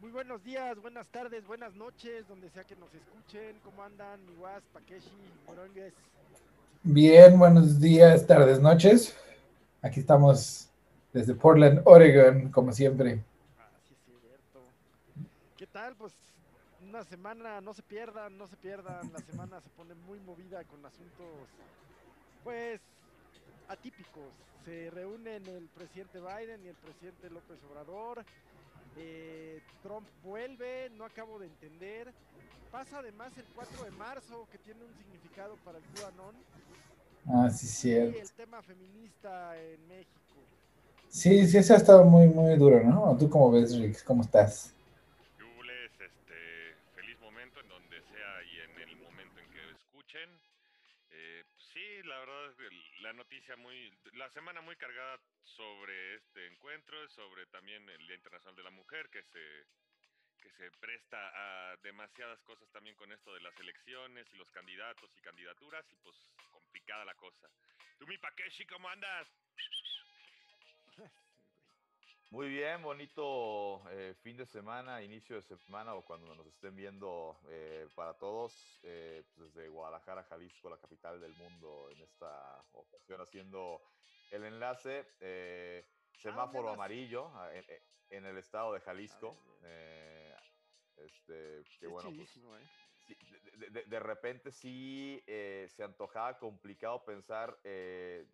Muy buenos días, buenas tardes, buenas noches, donde sea que nos escuchen. ¿Cómo andan, Miwas, Pakeshi, Morongues? Bien, buenos días, tardes, noches. Aquí estamos desde Portland, Oregon, como siempre. Ah, sí, es cierto. ¿Qué tal? Pues una semana, no se pierdan, no se pierdan. La semana se pone muy movida con asuntos, pues, atípicos. Se reúnen el presidente Biden y el presidente López Obrador. Eh, Trump vuelve, no acabo de entender. Pasa además el 4 de marzo, que tiene un significado para el QAnon. Ah, sí, Y cierto. el tema feminista en México. Sí, sí, eso ha estado muy, muy duro, ¿no? ¿Tú cómo ves, Rick? ¿Cómo estás? Yules, este, feliz momento en donde sea y en el momento en que escuchen. La verdad, el- la noticia muy, la semana muy cargada sobre este encuentro, sobre también el Día Internacional de la Mujer, que se, que se presta a demasiadas cosas también con esto de las elecciones y los candidatos y candidaturas, y pues complicada la cosa. Tú, mi Pakeshi, ¿cómo andas? Muy bien, bonito eh, fin de semana, inicio de semana o cuando nos estén viendo eh, para todos, eh, pues desde Guadalajara, Jalisco, la capital del mundo, en esta ocasión haciendo el enlace. eh, semáforo andas? amarillo ah, en, en el estado de Jalisco. eh, este, que es bueno, pues ¿eh? sí, de, de- repente sí se antojaba complicado pensar que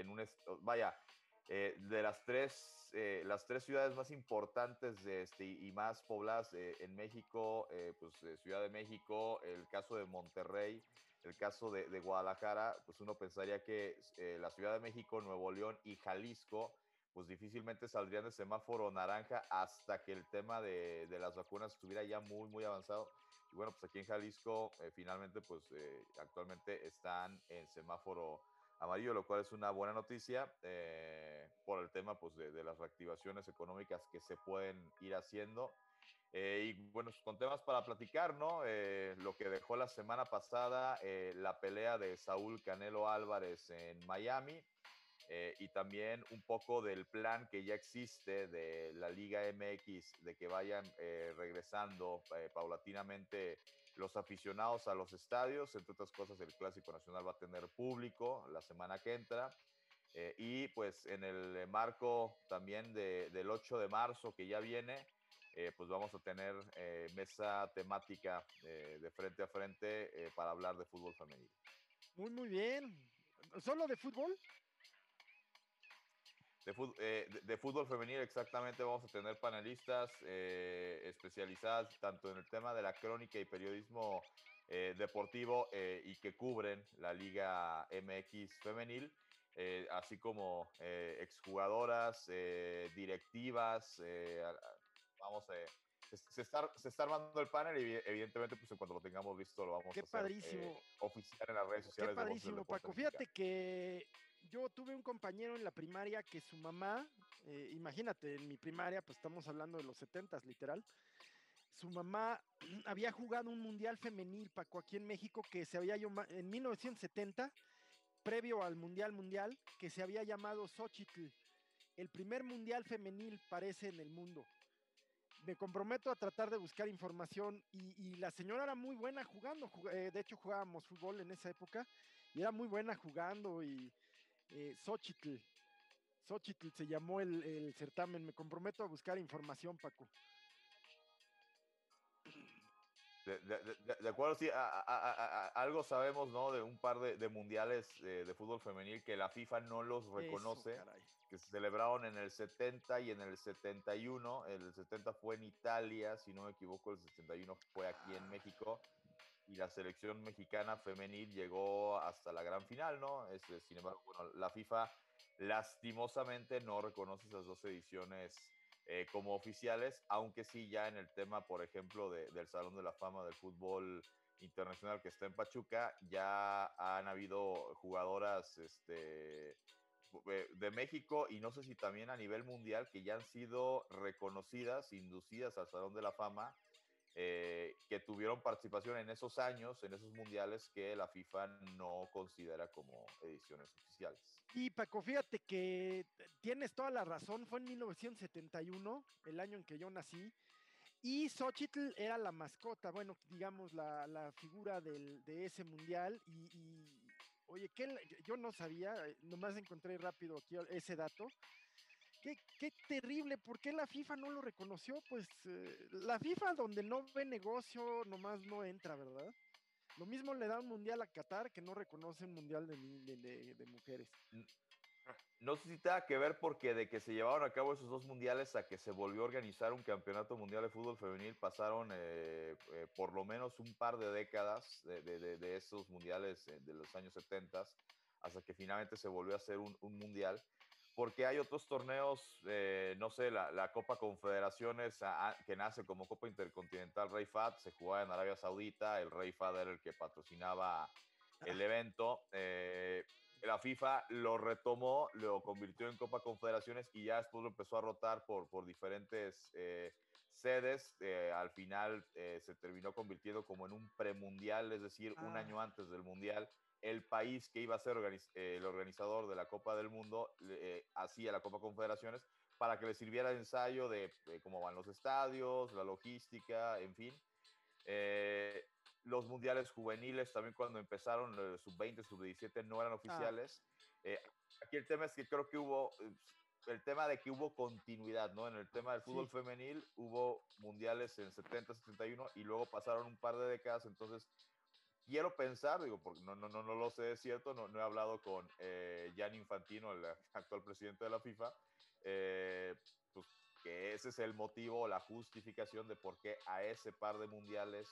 en un vaya de las tres eh, las tres ciudades más importantes de este, y más pobladas eh, en México eh, pues Ciudad de México el caso de Monterrey el caso de, Guadalajara pues uno pensaría que la Ciudad de México Nuevo León y Jalisco pues difícilmente saldrían de semáforo naranja hasta que el tema de, de las vacunas estuviera ya muy, muy avanzado. Y bueno, pues aquí en Jalisco finalmente pues actualmente están en semáforo amarillo, lo cual es una buena noticia eh, por el tema pues de, las reactivaciones económicas que se pueden ir haciendo. Eh, y bueno, con temas para platicar, ¿no? Eh, lo que dejó la semana pasada, eh, la pelea de Saúl Canelo Álvarez en Miami, y también un poco del plan que ya existe de la Liga MX, de que vayan regresando paulatinamente los aficionados a los estadios, entre otras cosas el Clásico Nacional va a tener público la semana que entra. Eh, y pues en el marco también de, del 8 de marzo que ya viene, eh, pues vamos a tener eh, mesa temática eh, de frente a frente eh, para hablar de fútbol femenino. Muy, muy bien. ¿Solo de fútbol? De, fut- eh, de- de fútbol femenil exactamente vamos a tener panelistas eh, especializadas tanto en el tema de la crónica y periodismo eh, deportivo eh, y que cubren la Liga MX femenil, eh, así como eh, exjugadoras, directivas, vamos a... Se, se está, se está armando el panel y evi- evidentemente pues en cuanto lo tengamos listo lo vamos Qué a hacer padrísimo. oficial en las redes Qué sociales. de del padrísimo, Deporte Paco. Fíjate que yo tuve un compañero en la primaria que su mamá, eh, imagínate, en mi primaria, pues estamos hablando de los setentas, literal. Su mamá había jugado un mundial femenil, Paco, aquí en México, que se había llamado en 1970, previo al mundial mundial, que se había llamado Xochitl. El primer mundial femenil parece en el mundo. Me comprometo a tratar de buscar información y, y la señora era muy buena jugando. jug- eh, de hecho, jugábamos fútbol en esa época y era muy buena jugando y eh, Xochitl. Xochitl se llamó el, el certamen. Me comprometo a buscar información, Paco. De, de- de- de acuerdo, sí, a- a- a- a- a- algo sabemos, ¿no? De un par de, de mundiales eh, de fútbol femenil que la FIFA no los reconoce, que se celebraron en el 70 y en el 71. El 70 fue en Italia, si no me equivoco, el 71 fue aquí en México. Y la selección mexicana femenil llegó hasta la gran final, ¿no? Este, sin embargo, bueno, la FIFA lastimosamente no reconoce esas dos ediciones eh, como oficiales, aunque sí ya en el tema, por ejemplo, de- del Salón de la Fama del Fútbol Internacional que está en Pachuca, ya han habido jugadoras este, eh, de México y no sé si también a nivel mundial que ya han sido reconocidas, inducidas al Salón de la Fama, eh, que tuvieron participación en esos años, en esos mundiales que la FIFA no considera como ediciones oficiales. Y Paco, fíjate que tienes toda la razón, fue en 1971, el año en que yo nací, Y Xochitl era la mascota, bueno, digamos, la, la figura del, de ese mundial. Y, y, oye, que yo no sabía, nomás encontré rápido aquí ese dato. Qué, terrible, ¿por qué la FIFA no lo reconoció? Pues eh, la FIFA donde no ve negocio nomás no entra, ¿verdad? Lo mismo le da un mundial a Qatar que no reconoce un mundial de, mujeres. No sé si tenga que ver porque de que se llevaron a cabo esos dos mundiales a que se volvió a organizar un campeonato mundial de fútbol femenil pasaron eh, eh, por lo menos un par de décadas de, esos mundiales de los años 70 hasta que finalmente se volvió a hacer un mundial porque hay otros torneos, eh, no sé, la, la, Copa Confederaciones a, a, que nace como Copa Intercontinental Rey Fad, se jugaba en Arabia Saudita, el Rey Fad era el que patrocinaba el evento. Eh, la FIFA lo retomó, lo convirtió en Copa Confederaciones y ya después lo empezó a rotar por, por diferentes eh, sedes. Eh, al final eh, se terminó convirtiendo como en un premundial, es decir, ah. un año antes del mundial. El país que iba a ser organiz el organizador de la Copa del Mundo hacía la Copa Confederaciones para que le sirviera de ensayo de cómo van los estadios, la logística, en fin los mundiales juveniles también cuando empezaron, eh, sub-20, sub-17 no eran oficiales. Ah. Eh, aquí el tema es que creo que hubo, eh, el tema de que hubo continuidad, ¿no? En el tema del fútbol sí. femenil hubo mundiales en 70, 71 y luego pasaron un par de décadas, entonces quiero pensar, digo, porque no, no, no, no lo sé, es cierto, no, no he hablado con eh, Jan Infantino, el actual presidente de la FIFA, eh, pues que ese es el motivo, la justificación de por qué a ese par de mundiales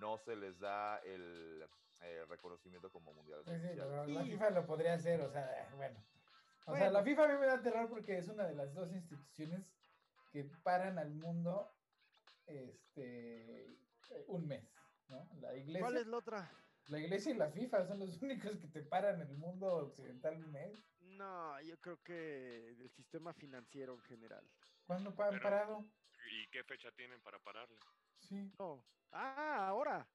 no se les da el eh, reconocimiento como mundial. Sí, sí, pero la FIFA lo podría hacer, o sea, bueno. O bueno. sea, la FIFA a mí me da terror porque es una de las dos instituciones que paran al mundo este un mes, ¿no? La iglesia. ¿Cuál es la otra? La iglesia y la FIFA son los únicos que te paran el mundo occidental. No, yo creo que el sistema financiero en general. ¿Cuándo han Pero, parado? ¿Y qué fecha tienen para pararle? Sí. No. Ah, ahora.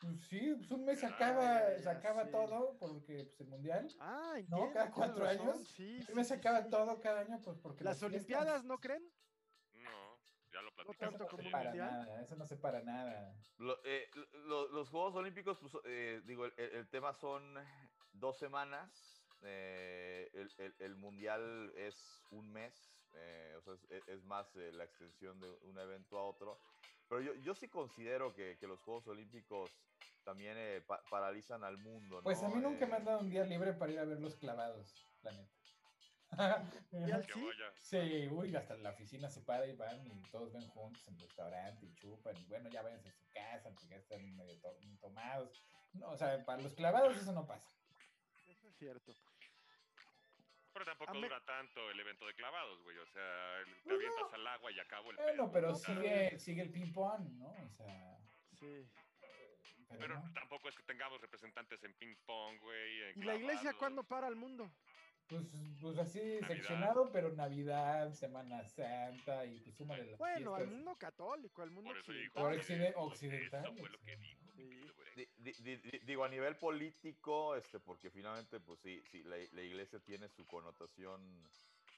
Pues sí, pues un mes se acaba, ah, se acaba sí. todo porque pues el mundial. Ah, entiendo, ¿no? Cada cuatro años. Sí, un mes se acaba todo cada año, pues porque. Las, las Olimpiadas, fiestas... ¿no creen? No tanto como para nada, eso no se para nada. Lo, eh, lo, los Juegos Olímpicos, pues, eh, digo, el, el, tema son dos semanas. Eh, el, el, el, mundial es un mes, eh, o sea, es, es más eh, la extensión de un evento a otro. Pero yo, yo sí considero que, que, los Juegos Olímpicos también eh, pa paralizan al mundo. ¿no? Pues a mí nunca me han dado un día libre para ir a ver los clavados, la neta. ¿Sí? sí, uy, hasta la oficina se para y van y todos ven juntos en el restaurante y chupan y bueno, ya váyanse a su casa porque ya están medio to tomados. No, o sea, para los clavados eso no pasa. Eso es cierto. Pero tampoco dura tanto el evento de clavados, güey. O sea, te avientas no. al agua y acabo el Bueno, pedo, pero ¿no? sigue, sigue el ping-pong, ¿no? O sea. Sí. Pero, pero no. tampoco es que tengamos representantes en ping-pong, güey. ¿Y la iglesia cuándo para el mundo? Pues, pues así Navidad. seccionado, pero Navidad, Semana Santa y pues súmale las Bueno, fiestas. al mundo católico, al mundo Por eso dijo, occidental. occidental. Eso fue lo que dijo. Sí. Digo, a nivel político, este, porque finalmente, pues sí, sí la, la iglesia tiene su connotación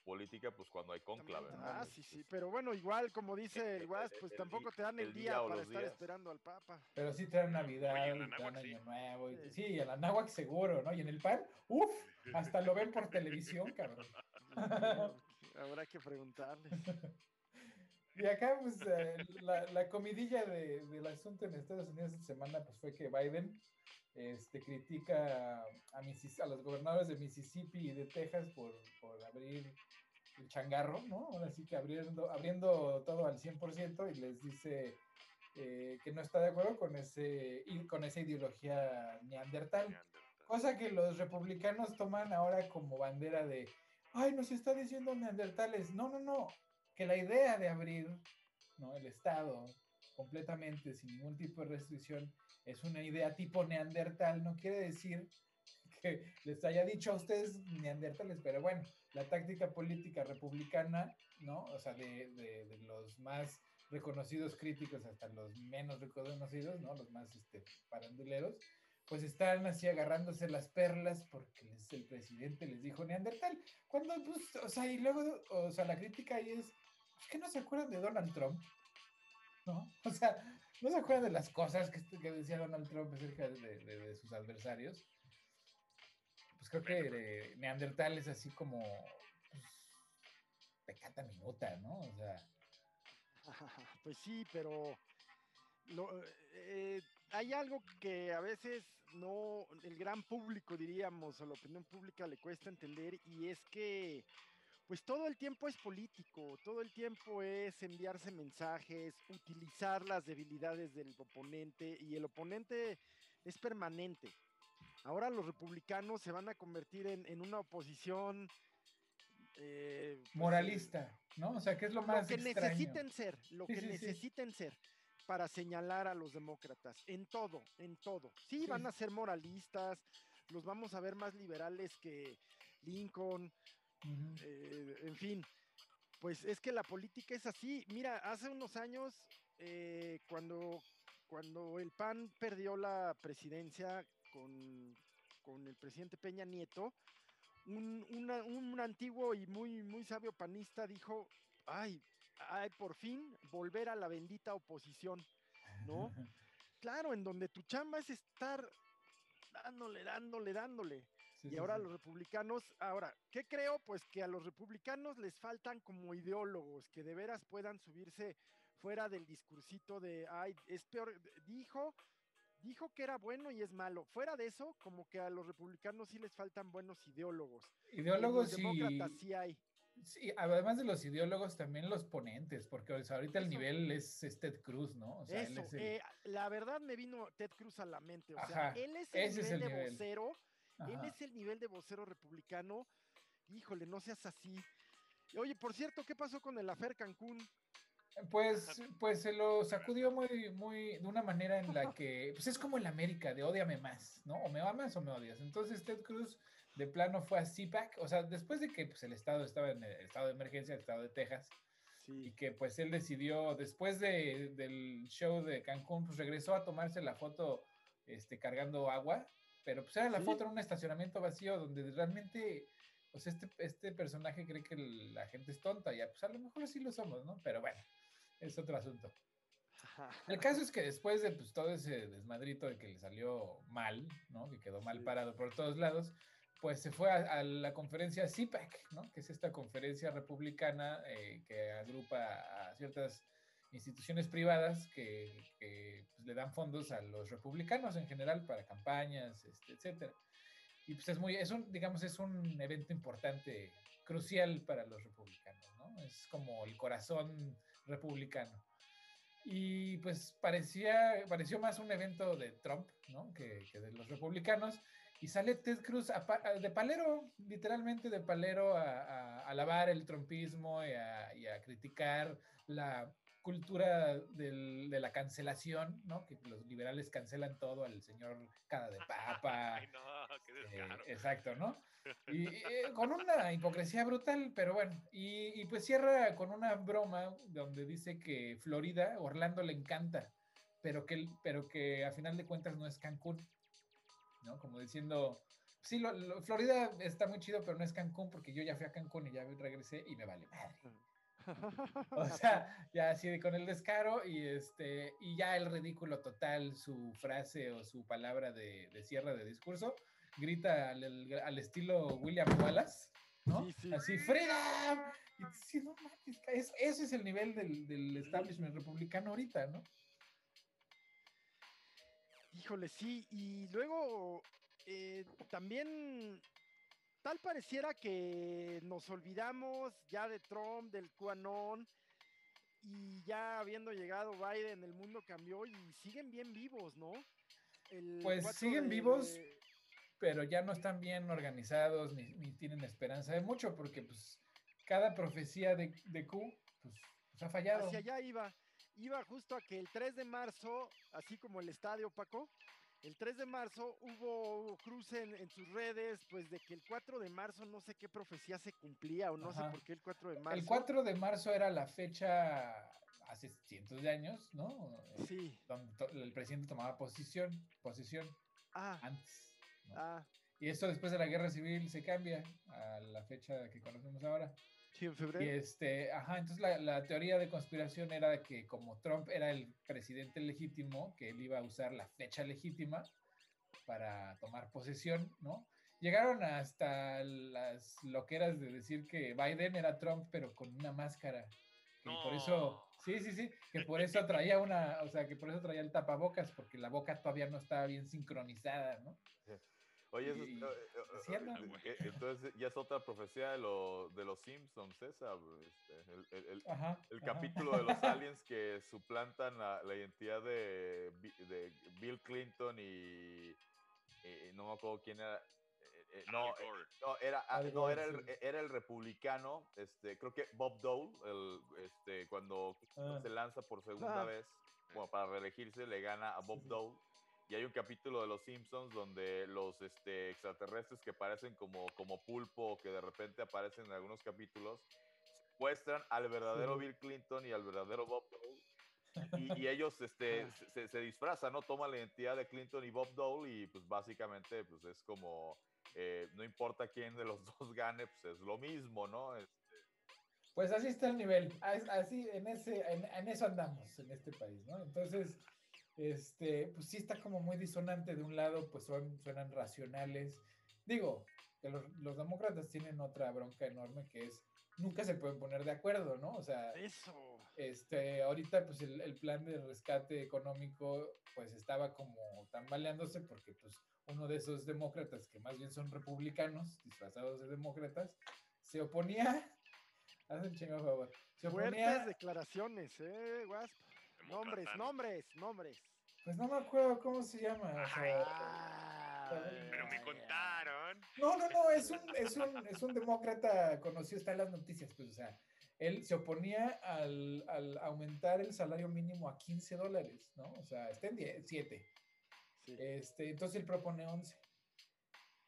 política, pues cuando hay conclave. ¿no? Ah, sí, sí, pero bueno, igual, como dice el Guas, pues el, tampoco te dan el, el día, día para estar días. esperando al Papa. Pero sí te dan Navidad, Oye, dan Año sí. Nuevo. Y, sí, y en la seguro, ¿no? Y en el PAN, uff, hasta lo ven por televisión, cabrón. Habrá que preguntarles. Y acá, pues, eh, la, la, comidilla de, del asunto en Estados Unidos esta semana, pues, fue que Biden este, critica a, a, los gobernadores de Mississippi y de Texas por, por abrir el changarro, ¿no? Ahora sí que abriendo, abriendo todo al 100% y les dice eh, que no está de acuerdo con, ese, con esa ideología neandertal. neandertal. Cosa que los republicanos toman ahora como bandera de, ay, nos está diciendo neandertales. No, no, no, que la idea de abrir ¿no? el Estado completamente sin ningún tipo de restricción es una idea tipo neandertal, no quiere decir les haya dicho a ustedes neandertales, pero bueno, la táctica política republicana, ¿no? O sea, de, los más reconocidos críticos hasta los menos reconocidos, ¿no? Los más este, paranduleros, pues están así agarrándose las perlas porque el presidente les dijo neandertal. Cuando, pues, o sea, y luego, o sea, la crítica ahí es, ¿es que no se acuerdan de Donald Trump? ¿no? O sea, ¿no se acuerdan de las cosas que, decía Donald Trump acerca de sus adversarios? Pues creo que de Neandertal es así como, pues, pecata minuta, ¿no? O sea, Pues sí, pero lo- eh, hay algo que a veces no, el gran público diríamos, o la opinión pública le cuesta entender, y es que pues todo el tiempo es político, todo el tiempo es enviarse mensajes, utilizar las debilidades del oponente, y el oponente es permanente. Ahora los republicanos se van a convertir en, en una oposición eh, pues, moralista, ¿no? O sea, que es lo lo más que extraño. necesiten ser, lo Sí, que sí, sí. necesiten ser para señalar a los demócratas, en todo, en todo. Sí, van a ser moralistas, los vamos a ver más liberales que Lincoln, eh, en fin. Pues es que la política es así. Mira, hace unos años, eh, cuando, cuando el PAN perdió la presidencia con, con el presidente Peña Nieto, un, una- un antiguo y muy, muy sabio panista dijo, ay, ay, por fin volver a la bendita oposición, ¿no? Claro, en donde tu chamba es estar dándole, dándole, dándole. Sí, Y sí, ahora sí. los republicanos, ahora, ¿qué creo? Pues que a los republicanos les faltan como ideólogos que de veras puedan subirse fuera del discursito de, ay, es peor, dijo, dijo que era bueno y es malo. Fuera de eso, como que a los republicanos sí les faltan buenos ideólogos. Y Ideólogos los y, demócratas sí hay. sí, además de los ideólogos, también los ponentes, porque o sea, ahorita el nivel es, es Ted Cruz, ¿no? O sea, él Eso, es el- eh, la verdad me vino Ted Cruz a la mente. O sea, él es el es nivel el de nivel. vocero Él es el nivel de vocero republicano. Híjole, no seas así. Oye, por cierto, ¿qué pasó con el Afer Cancún? Pues, pues se lo sacudió muy, muy, de una manera en la que, pues es como el América, de odiame más, ¿no? O me amas o me odias. Entonces Ted Cruz de plano fue a CPAC, o sea, después de que pues, el estado estaba en el estado de emergencia, el estado de Texas, y que pues él decidió, después de, del show de Cancún, pues regresó a tomarse la foto este, cargando agua, pero pues era la Sí. foto en un estacionamiento vacío donde realmente, pues este, este personaje cree que la gente es tonta, y pues a lo mejor sí lo somos, ¿no? Pero bueno, es otro asunto. El caso es que después de pues, todo ese desmadrito de que le salió mal, ¿no? Que quedó mal parado por todos lados, pues se fue a, a la conferencia CPAC, ¿no? Que es esta conferencia republicana eh, que agrupa a ciertas instituciones privadas que, que, pues, le dan fondos a los republicanos en general para campañas, este, etcétera. Y pues es muy, es un, digamos, es un evento importante, crucial para los republicanos, ¿no? Es como el corazón republicano. Y pues parecía, pareció más un evento de Trump, ¿no? Que, que de los republicanos. Y sale Ted Cruz a de palero, literalmente de palero, a, a- a alabar el trumpismo y a, y a criticar la cultura del- de la cancelación, ¿no? Que los liberales cancelan todo al señor cara de papa. Ay, no, qué Eh, exacto, ¿no? Y eh, con una hipocresía brutal, pero bueno, y, y pues cierra con una broma donde dice que Florida, Orlando le encanta, pero que, pero que a final de cuentas no es Cancún, ¿no? Como diciendo, sí, lo- lo- Florida está muy chido, pero no es Cancún porque yo ya fui a Cancún y ya regresé y me vale madre. O sea, ya así con el descaro y este y ya el ridículo total, su frase o su palabra de, de cierre de discurso, grita al, estilo William Wallace, ¿no? Sí, sí. Así, ¡Freedom! Y sí, no mames, ese es el nivel del, del establishment republicano ahorita, ¿no? Híjole, sí. Y luego eh, también tal pareciera que nos olvidamos ya de Trump, del QAnon. Y ya habiendo llegado Biden, el mundo cambió y siguen bien vivos, ¿no? El Pues 4 siguen de- vivos. de- pero ya no están bien organizados ni, ni tienen esperanza de mucho porque pues cada profecía de, de Q pues, pues, ha fallado. hacia allá iba. Iba justo a que el 3 de marzo, así como el estadio Paco, el 3 de marzo hubo cruce en, en sus redes, pues de que el 4 de marzo no sé qué profecía se cumplía o no Ajá. sé por qué el 4 de marzo. El 4 de marzo era la fecha hace cientos de años, ¿no? Sí. Donde el presidente tomaba posición, posición Ah, antes. ¿No? ah, Y esto después de la guerra civil se cambia a la fecha que conocemos ahora. Sí, en Y febrero. este, ajá, entonces la, la teoría de conspiración era que como Trump era el presidente legítimo, que él iba a usar la fecha legítima para tomar posesión, ¿no? Llegaron hasta las loqueras de decir que Biden era Trump, pero con una máscara. Y por eso, sí, sí, sí, que por eso traía una, o sea, que por eso traía el tapabocas, porque la boca todavía no estaba bien sincronizada, ¿no? Oye, eso es- Y- eh, eh, eh, entonces ya es otra profecía de, lo- de los Simpsons, esa. este, el, el- el- Ajá. el ajá. capítulo de los aliens que suplantan la, la identidad de, de Bill Clinton y, y no me acuerdo quién era. no, eh, no, era, ah, Al no, era, el, era el republicano, este, creo que Bob Dole, el, este, cuando Ah. se lanza por segunda Ah. vez, bueno, para reelegirse, le gana a Bob sí. Dole. Y hay un capítulo de Los Simpsons donde los este, extraterrestres que parecen como, como pulpo, que de repente aparecen en algunos capítulos, secuestran al verdadero. Bill Clinton y al verdadero Bob Dole. Y, y ellos este, se- se, disfrazan, ¿no? Toman la identidad de Clinton y Bob Dole y pues básicamente pues es como, eh, no importa quién de los dos gane, pues es lo mismo, ¿no? Este, Pues así está el nivel, as- así en ese, en, en eso andamos en este país, ¿no? Entonces, este, pues sí está como muy disonante. De un lado, pues son, suenan racionales. Digo, que los, los demócratas tienen otra bronca enorme que es nunca se pueden poner de acuerdo, ¿no? O sea, Eso. este, ahorita pues el, el plan de rescate económico pues estaba como tambaleándose porque pues uno de esos demócratas que más bien son republicanos disfrazados de demócratas se oponía, haz el chingado favor, se Fuertes oponía, declaraciones, ¿eh, Wasp? Nombres, nombres, nombres. pues no me acuerdo cómo se llama, o sea, Ay, Pero me contaron. no, no, no, es un, es un, es un demócrata conocido, está en las noticias, pues, o sea, él se oponía al, al aumentar el salario mínimo a 15 dólares, ¿no? O sea, está en 10, 7. Sí. Este, entonces él propone 11.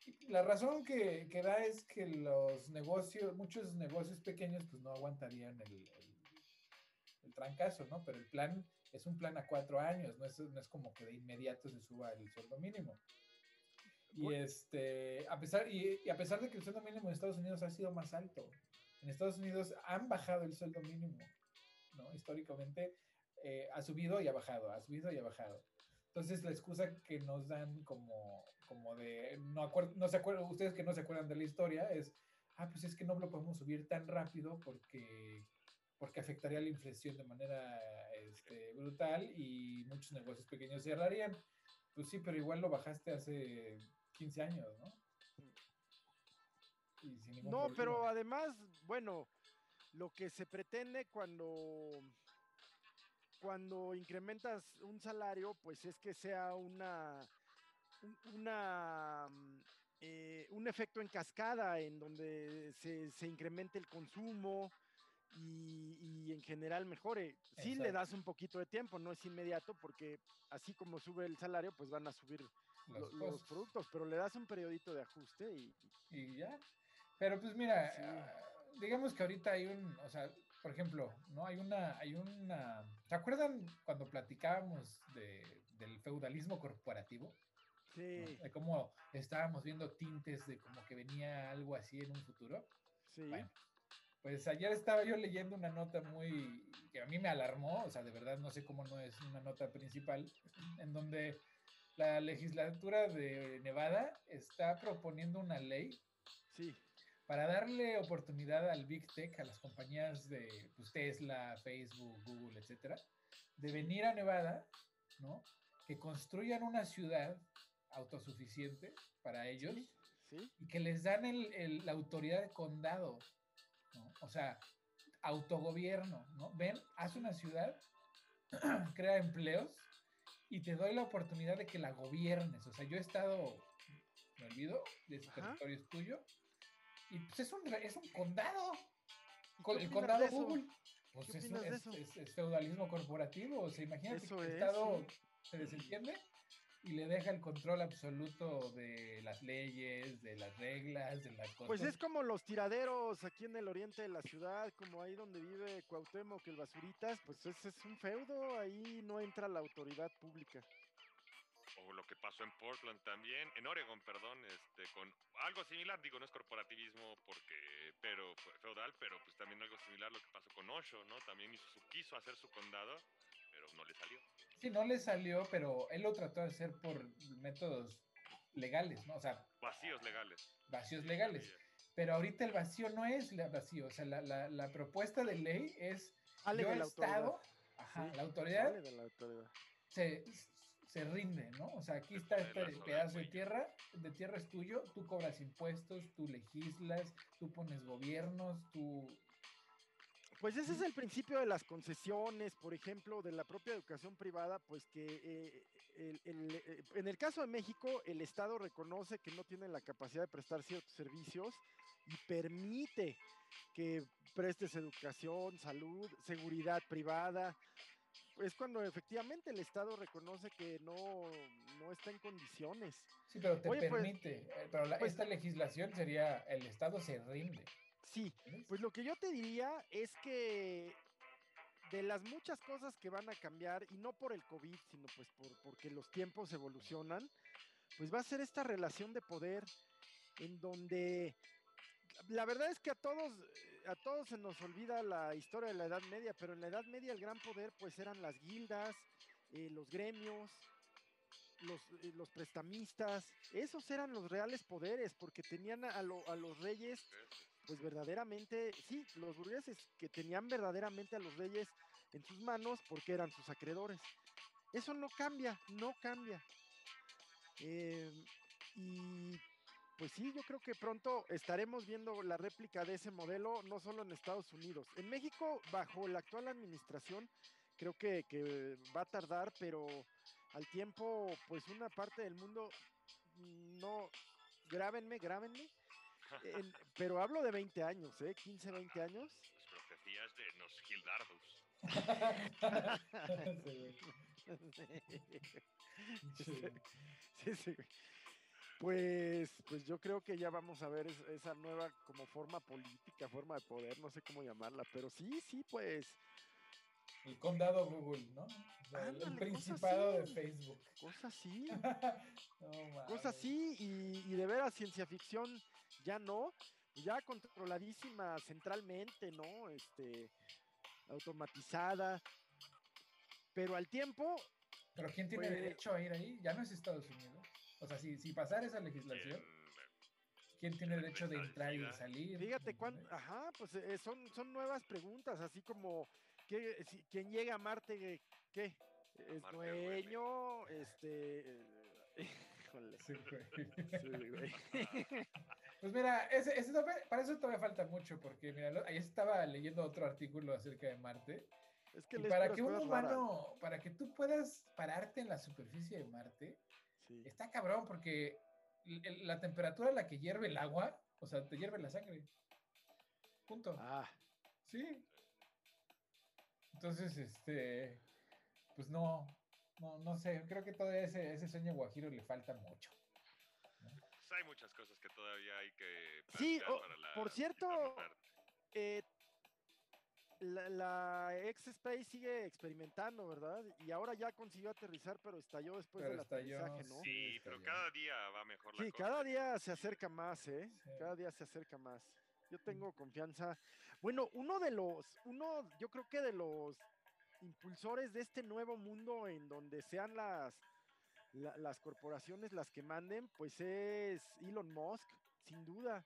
Y La razón que, que da es que los negocios, muchos negocios pequeños, pues no aguantarían el, el, el trancazo, ¿no? Pero el plan es un plan a cuatro años, no es, no es como que de inmediato se suba el sueldo mínimo. Y este, a pesar, y, y a pesar de que el sueldo mínimo en Estados Unidos ha sido más alto, en Estados Unidos han bajado el sueldo mínimo, ¿no? Históricamente eh, ha subido y ha bajado, ha subido y ha bajado. Entonces la excusa que nos dan como, como de, no, no se acuerdan, ustedes que no se acuerdan de la historia, es, ah, pues es que no lo podemos subir tan rápido porque, porque afectaría la inflación de manera este, brutal y muchos negocios pequeños cerrarían. Pues sí, pero igual lo bajaste hace 15 años, ¿no? Y sin ningún No, problema. pero además, bueno, lo que se pretende cuando cuando incrementas un salario, pues es que sea una un- una mm, eh, un efecto en cascada en donde se, se incremente el consumo y, y en general mejore. Sí le das un poquito de tiempo, no es inmediato, porque así como sube el salario, pues van a subir Los lo- los, costos. productos, pero le das un periodito de ajuste y, y ya. Pero pues mira, Sí. ah, digamos que ahorita hay un, o sea, por ejemplo, ¿no? Hay una, hay una, ¿se acuerdan cuando platicábamos de, del feudalismo corporativo? ¿no? sí, De cómo estábamos viendo tintes de como que venía algo así en un futuro. sí. Bueno, pues ayer estaba yo leyendo una nota muy que a mí me alarmó, o sea, de verdad no sé cómo no es una nota principal, en donde la legislatura de Nevada está proponiendo una ley Sí, para darle oportunidad al Big Tech, a las compañías de pues, Tesla, Facebook, Google, etcétera, de venir a Nevada, ¿no? Que construyan una ciudad autosuficiente para ellos sí, y que les dan el- el- la autoridad de condado, ¿no? O sea, autogobierno, ¿no? Ven, haz una ciudad, crea empleos y te doy la oportunidad de que la gobiernes. O sea, yo he estado, me olvido, de ese Ajá. territorio es tuyo y pues es un, es un condado. ¿Y Con- qué el condado? Google. Pues ¿Qué es, es- es- feudalismo corporativo. O sea, imagínate Eso que el es, Estado sí. se desentiende y le deja el control absoluto de las leyes, de las reglas, de las cosas. Pues es como los tiraderos aquí en el oriente de la ciudad, como ahí donde vive Cuauhtémoc, el Basuritas, pues ese es un feudo, ahí no entra la autoridad pública. o lo que pasó en Portland también, en Oregon, perdón, este, con algo similar, digo, no es corporativismo porque, pero feudal, pero pues también algo similar lo que pasó con Osho, ¿no? También hizo su, quiso hacer su condado, pero no le salió. Sí, no le salió, pero él lo trató de hacer por métodos legales, ¿no? O sea, vacíos legales. Vacíos legales. Pero ahorita el vacío no es vacío, o sea, la, la, la propuesta de ley es yo Estado, ajá, la autoridad, la autoridad. Se, se rinde, ¿no? O sea, aquí está este pedazo de tierra, de tierra es tuyo, tú cobras impuestos, tú legislas, tú pones gobiernos, tú... Pues ese es el principio de las concesiones, por ejemplo, de la propia educación privada, pues que eh, eh, en el caso de México, el Estado reconoce que no tiene la capacidad de prestar ciertos servicios y permite que prestes educación, salud, seguridad privada, es cuando efectivamente el Estado reconoce que no, no está en condiciones. Sí, pero te pues, permite, eh, pero pues esta legislación sería, el Estado se rinde. Sí, pues lo que yo te diría es que de las muchas cosas que van a cambiar, y no por el COVID, sino pues por, porque los tiempos evolucionan, pues va a ser esta relación de poder en donde la verdad es que a todos, a todos se nos olvida la historia de la Edad Media, pero en la Edad Media el gran poder pues eran las guildas, eh, los gremios, los, eh, los, prestamistas, esos eran los reales poderes, porque tenían a, a, los reyes, pues verdaderamente, sí, los burgueses que tenían verdaderamente a los reyes en sus manos porque eran sus acreedores. Eso no cambia, no cambia. Eh, y pues sí, yo creo que pronto estaremos viendo la réplica de ese modelo, no solo en Estados Unidos. En México, bajo la actual administración, creo que, va a tardar, pero al tiempo, pues una parte del mundo, no, grábenme, grábenme, pero hablo de 20 años, ¿eh? 15, 20 años. Las profecías de los Gildardos. sí, sí, sí. Pues, pues yo creo que ya vamos a ver esa nueva como forma política, forma de poder, no sé cómo llamarla, pero sí, sí, pues. El condado Google, ¿no? el principado de Facebook. Cosa así. cosa así, y, de veras ciencia ficción ya no, ya controladísima centralmente, ¿no? Este, automatizada. Pero al tiempo. ¿Pero quién tiene pues derecho a ir ahí? Ya no es Estados Unidos. O sea, si, si pasara esa legislación, ¿quién tiene derecho de entrar y de salir? Fíjate, cuán, ajá, pues eh, son, son nuevas preguntas, así como, ¿qué, si, ¿quién llega a Marte? ¿Qué? ¿Es dueño? Este... híjole. Sí, güey. Pues mira, ese, ese, para eso todavía falta mucho, porque mira, ahí estaba leyendo otro artículo acerca de Marte. Es que para que un humano, para que tú puedas pararte en la superficie de Marte, Está cabrón porque la temperatura a la que hierve el agua, o sea, te hierve la sangre. Punto. Ah. Sí. Entonces, este, pues no, no, no sé, creo que todavía ese, ese sueño guajiro le falta mucho. Hay muchas cosas que todavía hay que... Sí, por cierto, eh, la, la X-Space sigue experimentando, ¿verdad? Y ahora ya consiguió aterrizar, pero estalló después del aterrizaje, ¿no? Sí, pero cada día va mejor la Sí, cada día se acerca más, ¿eh? Cada día se acerca más. Yo tengo confianza. Bueno, uno de los, uno, yo creo que de los impulsores de este nuevo mundo en donde sean las, las corporaciones las que manden, pues es Elon Musk, sin duda.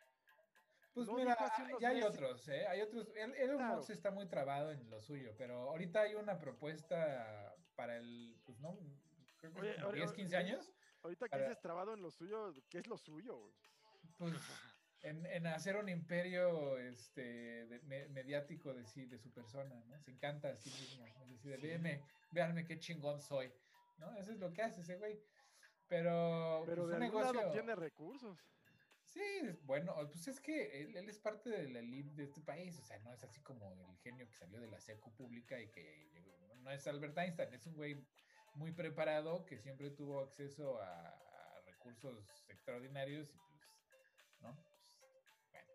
Pues mira, ya hay otros, ¿eh? Hay otros. Elon Musk está muy trabado en lo suyo, pero ahorita hay una propuesta para el, pues no, creo que 10, 15 años. Ahorita que dices trabado en lo suyo, ¿qué es lo suyo? Pues en, en hacer un imperio este, mediático de, sí, de su persona, ¿no? Se encanta a sí mismo. Es decir, véanme qué chingón soy, ¿no? Eso es lo que hace ese güey. Pero, pero pues, de negocio... tiene recursos. Sí, bueno, pues es que él, es parte de la elite de este país, o sea, no es así como el genio que salió de la seco pública y que no es Albert Einstein, es un güey muy preparado que siempre tuvo acceso a, recursos extraordinarios y pues, ¿no? Pues, bueno.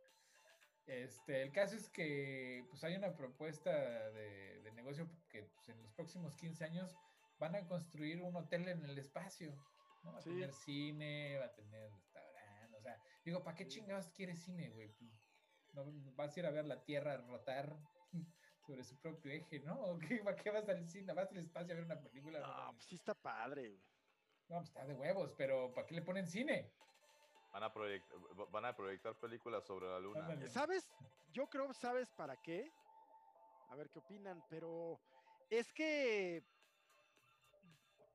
Este, el caso es que pues hay una propuesta de, negocio que pues, en los próximos 15 años van a construir un hotel en el espacio. ¿no? Va a Sí. tener cine, va a tener restaurante, o sea, digo, ¿para qué chingados quieres cine, güey? Pues, no vas a ir a ver la Tierra rotar sobre su propio eje, ¿no? ¿O qué, ¿Para qué vas al cine? ¿Vas al espacio a ver una película? No, pues sí está padre, güey. No, pues está de huevos, pero ¿para qué le ponen cine? Van a, proyect- van a proyectar películas sobre la luna. Ándale. ¿Sabes? Yo creo, ¿sabes para qué? A ver qué opinan, pero es que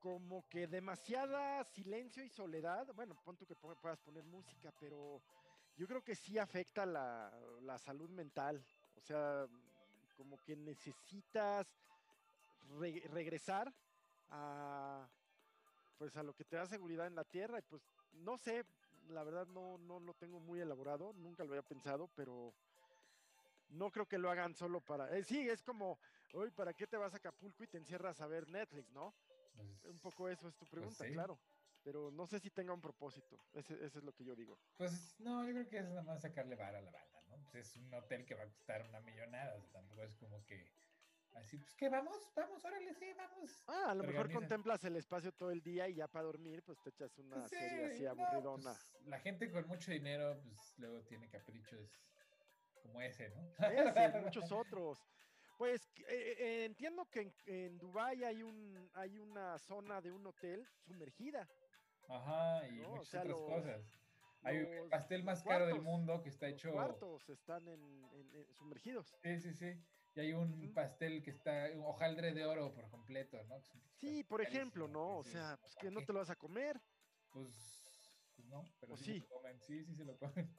como que demasiada silencio y soledad, bueno, pon tú que puedas poner música, pero yo creo que sí afecta la, la salud mental. O sea, como que necesitas re- regresar a pues a lo que te da seguridad en la tierra y pues no sé, la verdad no, no lo tengo muy elaborado, nunca lo había pensado, pero no creo que lo hagan solo para... eh, sí, es como, hoy, ¿para qué te vas a Acapulco y te encierras a ver Netflix, no? Pues, Un poco eso es tu pregunta, sí. claro. Pero no sé si tenga un propósito, ese, ese es lo que yo digo. Pues no, yo creo que es nada más sacarle vara a la banda, ¿no? Pues es un hotel que va a costar una millonada, o sea, tampoco es como que así, pues que vamos, vamos, órale, sí, vamos. Ah, a lo mejor Organiza. contemplas el espacio todo el día y ya para dormir, pues te echas una Pues, serie sí, así no, aburridona. pues, la gente con mucho dinero, pues luego tiene caprichos como ese, ¿no? Ese, muchos otros. Pues eh, eh, entiendo que en, en Dubái hay un hay una zona de un hotel sumergida. Ajá, y No, o muchas sea, otras los- cosas. Hay el los pastel más caro del mundo que está los hecho. cuartos están en, en- en- sumergidos. Sí, sí, sí. Y hay un pastel que está, un hojaldre de oro por completo, ¿no? Sí, por ejemplo, ¿no? O sea, pues ¿para que no te lo vas a comer. Pues, pues no, pero ¿O sí, se sí? lo comen. Sí, sí se lo comen.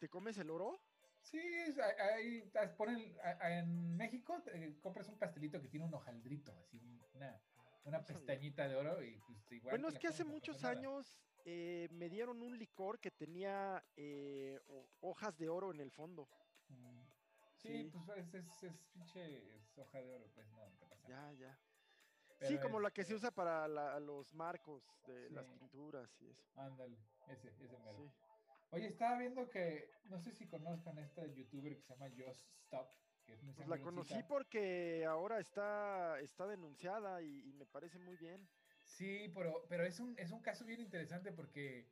¿Te comes el oro? Sí, es- ahí- ponen, en México eh, compras un pastelito que tiene un hojaldrito, así un- una, una pestañita de oro y pues igual. Bueno, es que hace muchos años eh, me dieron un licor que tenía eh, ho- hojas de oro en el fondo. Mm. Sí, Sí. pues es, es, pinche hoja de oro, pues no, te pasa. Ya, ya. sí, como la que se este, usa para la- los marcos de las pinturas y eso. Ándale, ese, ese mero. Sí. Oye, estaba viendo que, no sé si conozcan a esta youtuber que se llama Just Stop, que Pues la conocí porque ahora está, está denunciada y, y me parece muy bien. Sí, pero, pero es, un, es un caso bien interesante porque,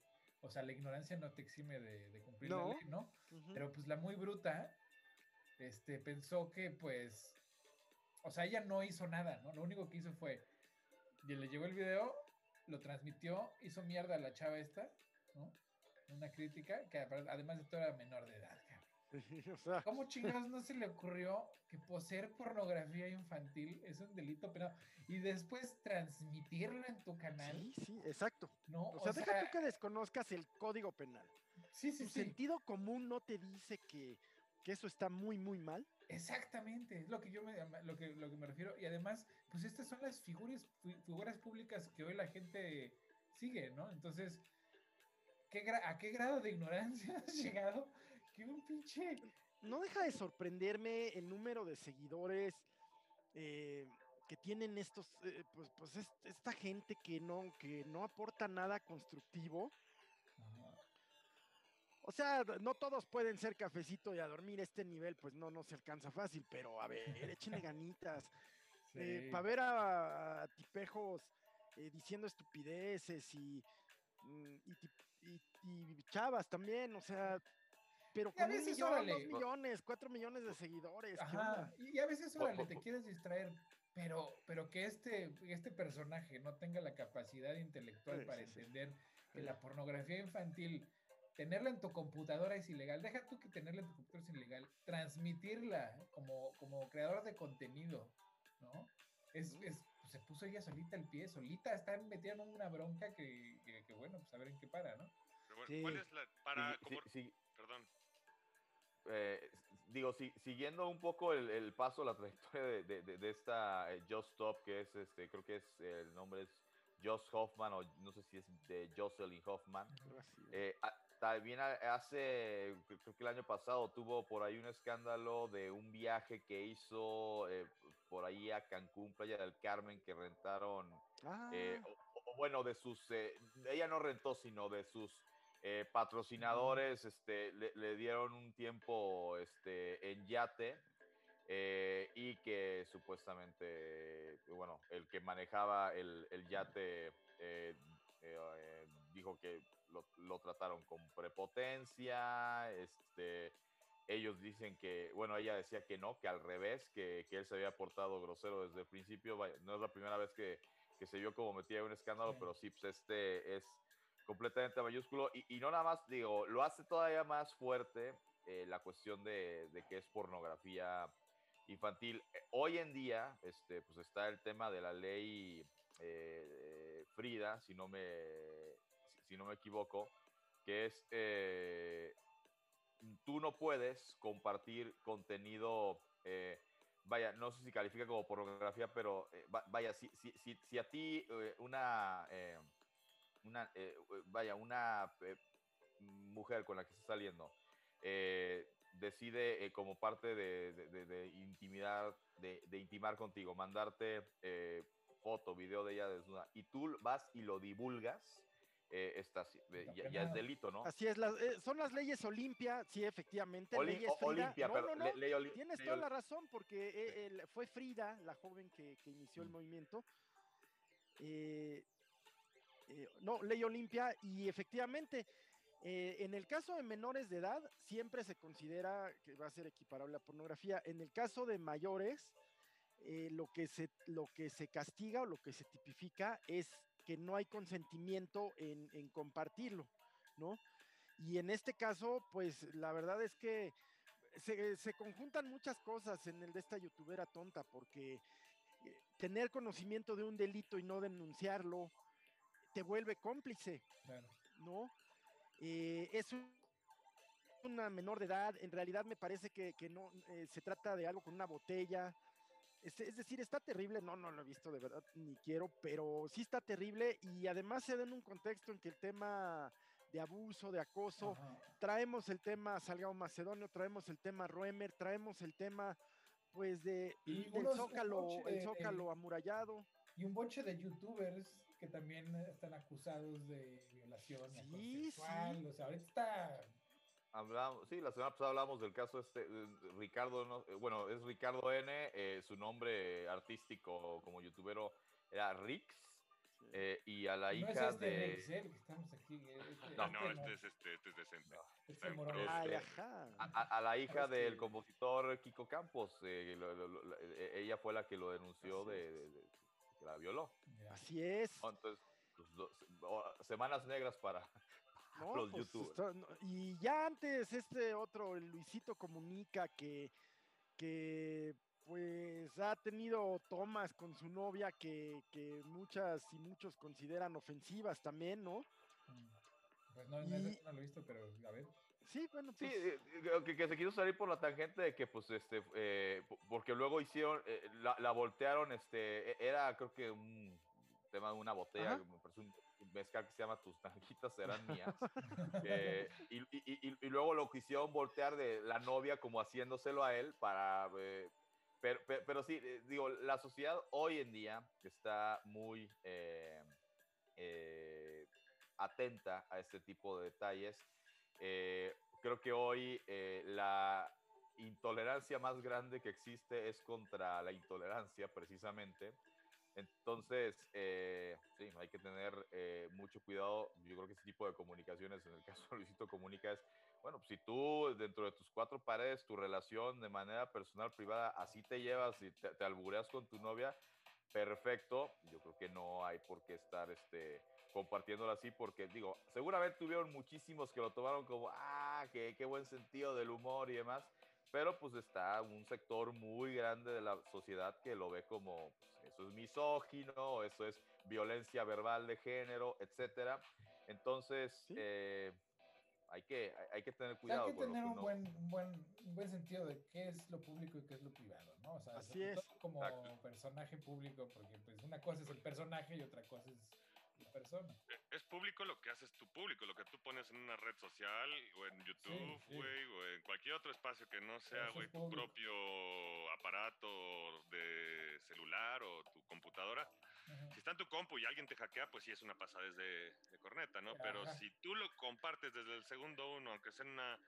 o sea, la ignorancia no te exime de, de cumplir No. la ley, ¿no? Pero pues la muy bruta, este, pensó que pues, o sea, ella no hizo nada, ¿no? Lo único que hizo fue, y le llegó el video, lo transmitió, hizo mierda a la chava esta, ¿no? Una crítica que además de todo era menor de edad, o sea, ¿Cómo chingados no se le ocurrió que poseer pornografía infantil es un delito penal y después transmitirlo en tu canal? sí, sí, exacto. No, O sea, deja tú que desconozcas el código penal. sí, sí, ¿Tu sí, sentido común no te dice que, que eso está muy, muy mal? exactamente, es lo que yo me, lo que, lo que me refiero. Y además, pues estas son las figuras, fi- figuras públicas que hoy la gente sigue, ¿no? Entonces, ¿qué gra- ¿a qué grado de ignorancia has llegado? Que un pinche... No deja de sorprenderme el número de seguidores eh, que tienen estos, eh, pues, pues es- esta gente que no, que no aporta nada constructivo. O sea, no todos pueden ser cafecito y a dormir este nivel, pues no, no se alcanza fácil, pero a ver, échenle ganitas. Sí. para ver a, a tipejos eh, diciendo estupideces y, mm, y, y- y chavas también, o sea, pero con un veces, millón, órale. dos millones, cuatro millones de seguidores. ¿qué Ajá, y a veces, órale, te quieres distraer, pero, pero que este, este personaje no tenga la capacidad intelectual Sí, para sí, sí. entender que Sí. la pornografía infantil, tenerla en tu computadora es ilegal, deja tú que tenerla en tu computadora es ilegal, transmitirla como, como creador de contenido, ¿no? Es, es- pues, se puso ella solita el pie, solita está metida en una bronca que, que- que, bueno, pues a ver en qué para, ¿no? Pero bueno, Sí. ¿Cuál es la. Para. Sí, como- sí, sí, Perdón. eh, digo, si- siguiendo un poco el, el paso, la trayectoria de, de- de- de esta eh, Just Stop, que es, este, creo que es, el nombre es Joss Hoffman, o no sé si es de Jocelyn Hoffman. Eh, también hace, cre- creo que el año pasado tuvo por ahí un escándalo de un viaje que hizo eh, por ahí a Cancún, Playa del Carmen, que rentaron Ah, eh, o, o bueno, de sus, eh, ella no rentó, sino de sus eh, patrocinadores, este, le, le dieron un tiempo este, en yate y que supuestamente, bueno, el que manejaba el, el yate dijo que lo, lo trataron con prepotencia, este, ellos dicen que, bueno, ella decía que no, que al revés, que, que él se había portado grosero desde el principio. No es la primera vez que, que se vio como metía en un escándalo, Sí. pero sí, pues este es completamente mayúsculo. Y, y no nada más, digo, lo hace todavía más fuerte eh, la cuestión de, de que es pornografía infantil. Eh, Hoy en día, este, pues está el tema de la ley eh, Frida, si no me, si- si no me equivoco, que es eh, tú no puedes compartir contenido, eh, vaya, no sé si califica como pornografía, pero eh, va- vaya, si, si, si, si a ti eh, una, eh, una eh, vaya, una eh, mujer con la que estás saliendo decide como parte de, de- intimidar, de, intimar contigo, mandarte foto, video de ella desnuda, y tú vas y lo divulgas, eh, estás, eh, ya, ya es delito, ¿no? Así es, las, eh, son las leyes Olimpia, sí, efectivamente. Leyes Frida. Olimpia, no, pero no, le- Tienes toda la razón, porque eh, fue Frida, la joven que, que inició el Mm. movimiento. Eh, no, ley Olimpia, y efectivamente, en el caso de menores de edad, siempre se considera que va a ser equiparable a pornografía. En el caso de mayores, lo, que se, lo que se castiga o lo que se tipifica es que no hay consentimiento en, en compartirlo, ¿no? Y en este caso, pues la verdad es que se, se conjuntan muchas cosas en el de esta youtubera tonta, porque eh, tener conocimiento de un delito y no denunciarlo te vuelve cómplice, Claro. ¿no? Eh, es un- una menor de edad, en realidad me parece que, que no eh, se trata de algo con una botella. Es, es decir, está terrible, no, no lo he visto de verdad, ni quiero, pero sí está terrible y además se da en un contexto en que el tema de abuso, de acoso, Ajá. traemos el tema Salgado Macedonio, traemos el tema Roemer, traemos el tema pues de Y del unos- zócalo, el zócalo amurallado. Y un boche de youtubers que también están acusados de violación Sí, sexual. sí. O sea, ahorita está. Hablamos, sí, la semana pasada hablamos del caso este, eh, Ricardo, no- eh, bueno, es Ricardo N, eh, su nombre artístico como youtubero era Rix, eh, y a la no es hija este de... Rex, eh, que estamos aquí. eh, este- No, este no, este es, este, este es decente. Este. Ay, Este, ajá. A, a- la hija Sabes del que- compositor Kiko Campos, eh, lo- lo- lo- eh, ella fue la que lo denunció de, es. de- de- que la violó. Así es. ¿no? Entonces, pues, dos- semanas negras para ¿no? los Pues, youtubers. está- y ya antes este otro, el Luisito Comunica, que, que pues ha tenido tomas con su novia que, que muchas y muchos consideran ofensivas también, ¿no? mm. Pues no, no, Y- no lo he visto, pero a ver. Sí, bueno, Sí, pues, eh, eh, que, que se quiso salir por la tangente de que, pues, este, eh, po- porque luego hicieron, eh, la, la voltearon, este, e- era creo que un tema de una botella, Ajá. me parece un mezcal que se llama Tus tanguitas serán mías, eh, y, y- y- y luego lo quisieron voltear de la novia como haciéndoselo a él para, eh, pero, pero, pero sí, eh, digo, la sociedad hoy en día está muy eh, eh, atenta a este tipo de detalles. Creo que hoy la intolerancia más grande que existe es contra la intolerancia, precisamente. Entonces, eh, sí, hay que tener eh, mucho cuidado. Yo creo que ese tipo de comunicaciones, en el caso de Luisito Comunica, es, bueno, pues, si tú dentro de tus cuatro paredes, tu relación de manera personal, privada, así te llevas y te, te albureas con tu novia, perfecto. Yo creo que no hay por qué estar este, compartiéndolo así, porque digo, seguramente tuvieron muchísimos que lo tomaron como, ah, qué, qué buen sentido del humor y demás, pero pues está un sector muy grande de la sociedad que lo ve como, pues, eso es misógino, eso es violencia verbal de género, etcétera. Entonces, Sí. eh, hay, que, hay- que tener O sea, cuidado. hay que tener un buen, un buen, un buen sentido de qué es lo público y qué es lo privado, ¿no? O sea, Así es. como Exacto. personaje público, porque pues una cosa es el personaje y otra cosa es persona. Es público lo que haces tu público, lo que tú pones en una red social o en YouTube, sí. güey, o en cualquier otro espacio que no sea, güey, tu propio aparato de celular o tu computadora. Si está en tu compu y alguien te hackea, pues sí es una pasada desde de corneta, ¿no? Pero si tú lo compartes desde el segundo uno, aunque sea en una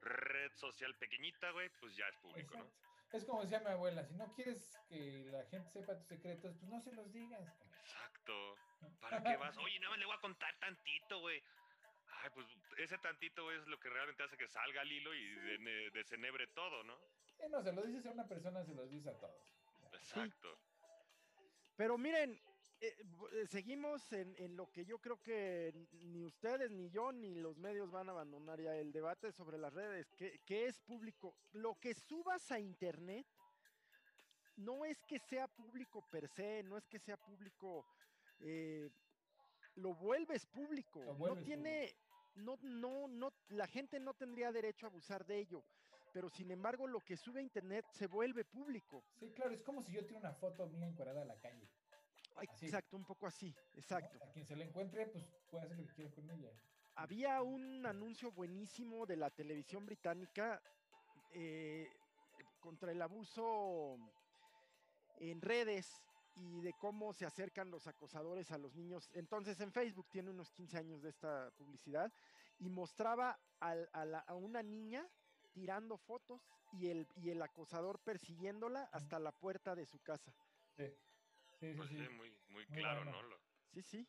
red social pequeñita, güey, pues ya es público, ¿no? Es como decía mi abuela, si no quieres que la gente sepa tus secretos, pues no se los digas. Exacto. ¿Para qué vas? Oye, nada más le voy a contar tantito, güey. Ay, pues ese tantito güey, es lo que realmente hace que salga al hilo y de- desenebre todo, ¿no? Sí, no, se lo dices a una persona, se los dice a todos. Exacto. Pero miren, eh, eh, seguimos en, en lo que yo creo que ni ustedes, ni yo, ni los medios van a abandonar ya el debate sobre las redes, que, que es público. Lo que subas a internet no es que sea público per se, no es que sea público, eh, lo vuelves público. Lo no tiene, no, no, no, la gente no tendría derecho a abusar de ello. Pero sin embargo, lo que sube a internet se vuelve público. Sí, claro, es como si yo tuviera una foto mía encuadrada a la calle. Ay. Exacto, un poco así, ¿no? exacto. A quien se la encuentre, pues puede hacer lo que quiera con ella. Había un anuncio buenísimo de la televisión británica eh, contra el abuso en redes y de cómo se acercan los acosadores a los niños. Entonces en Facebook tiene unos 15 años de esta publicidad y mostraba al- a, la- a una niña tirando fotos y el, y el acosador persiguiéndola hasta la puerta de su casa. Sí, sí, sí. Pues sí. sí, muy, muy Muy claro, bueno. ¿no? Lo- Sí, sí.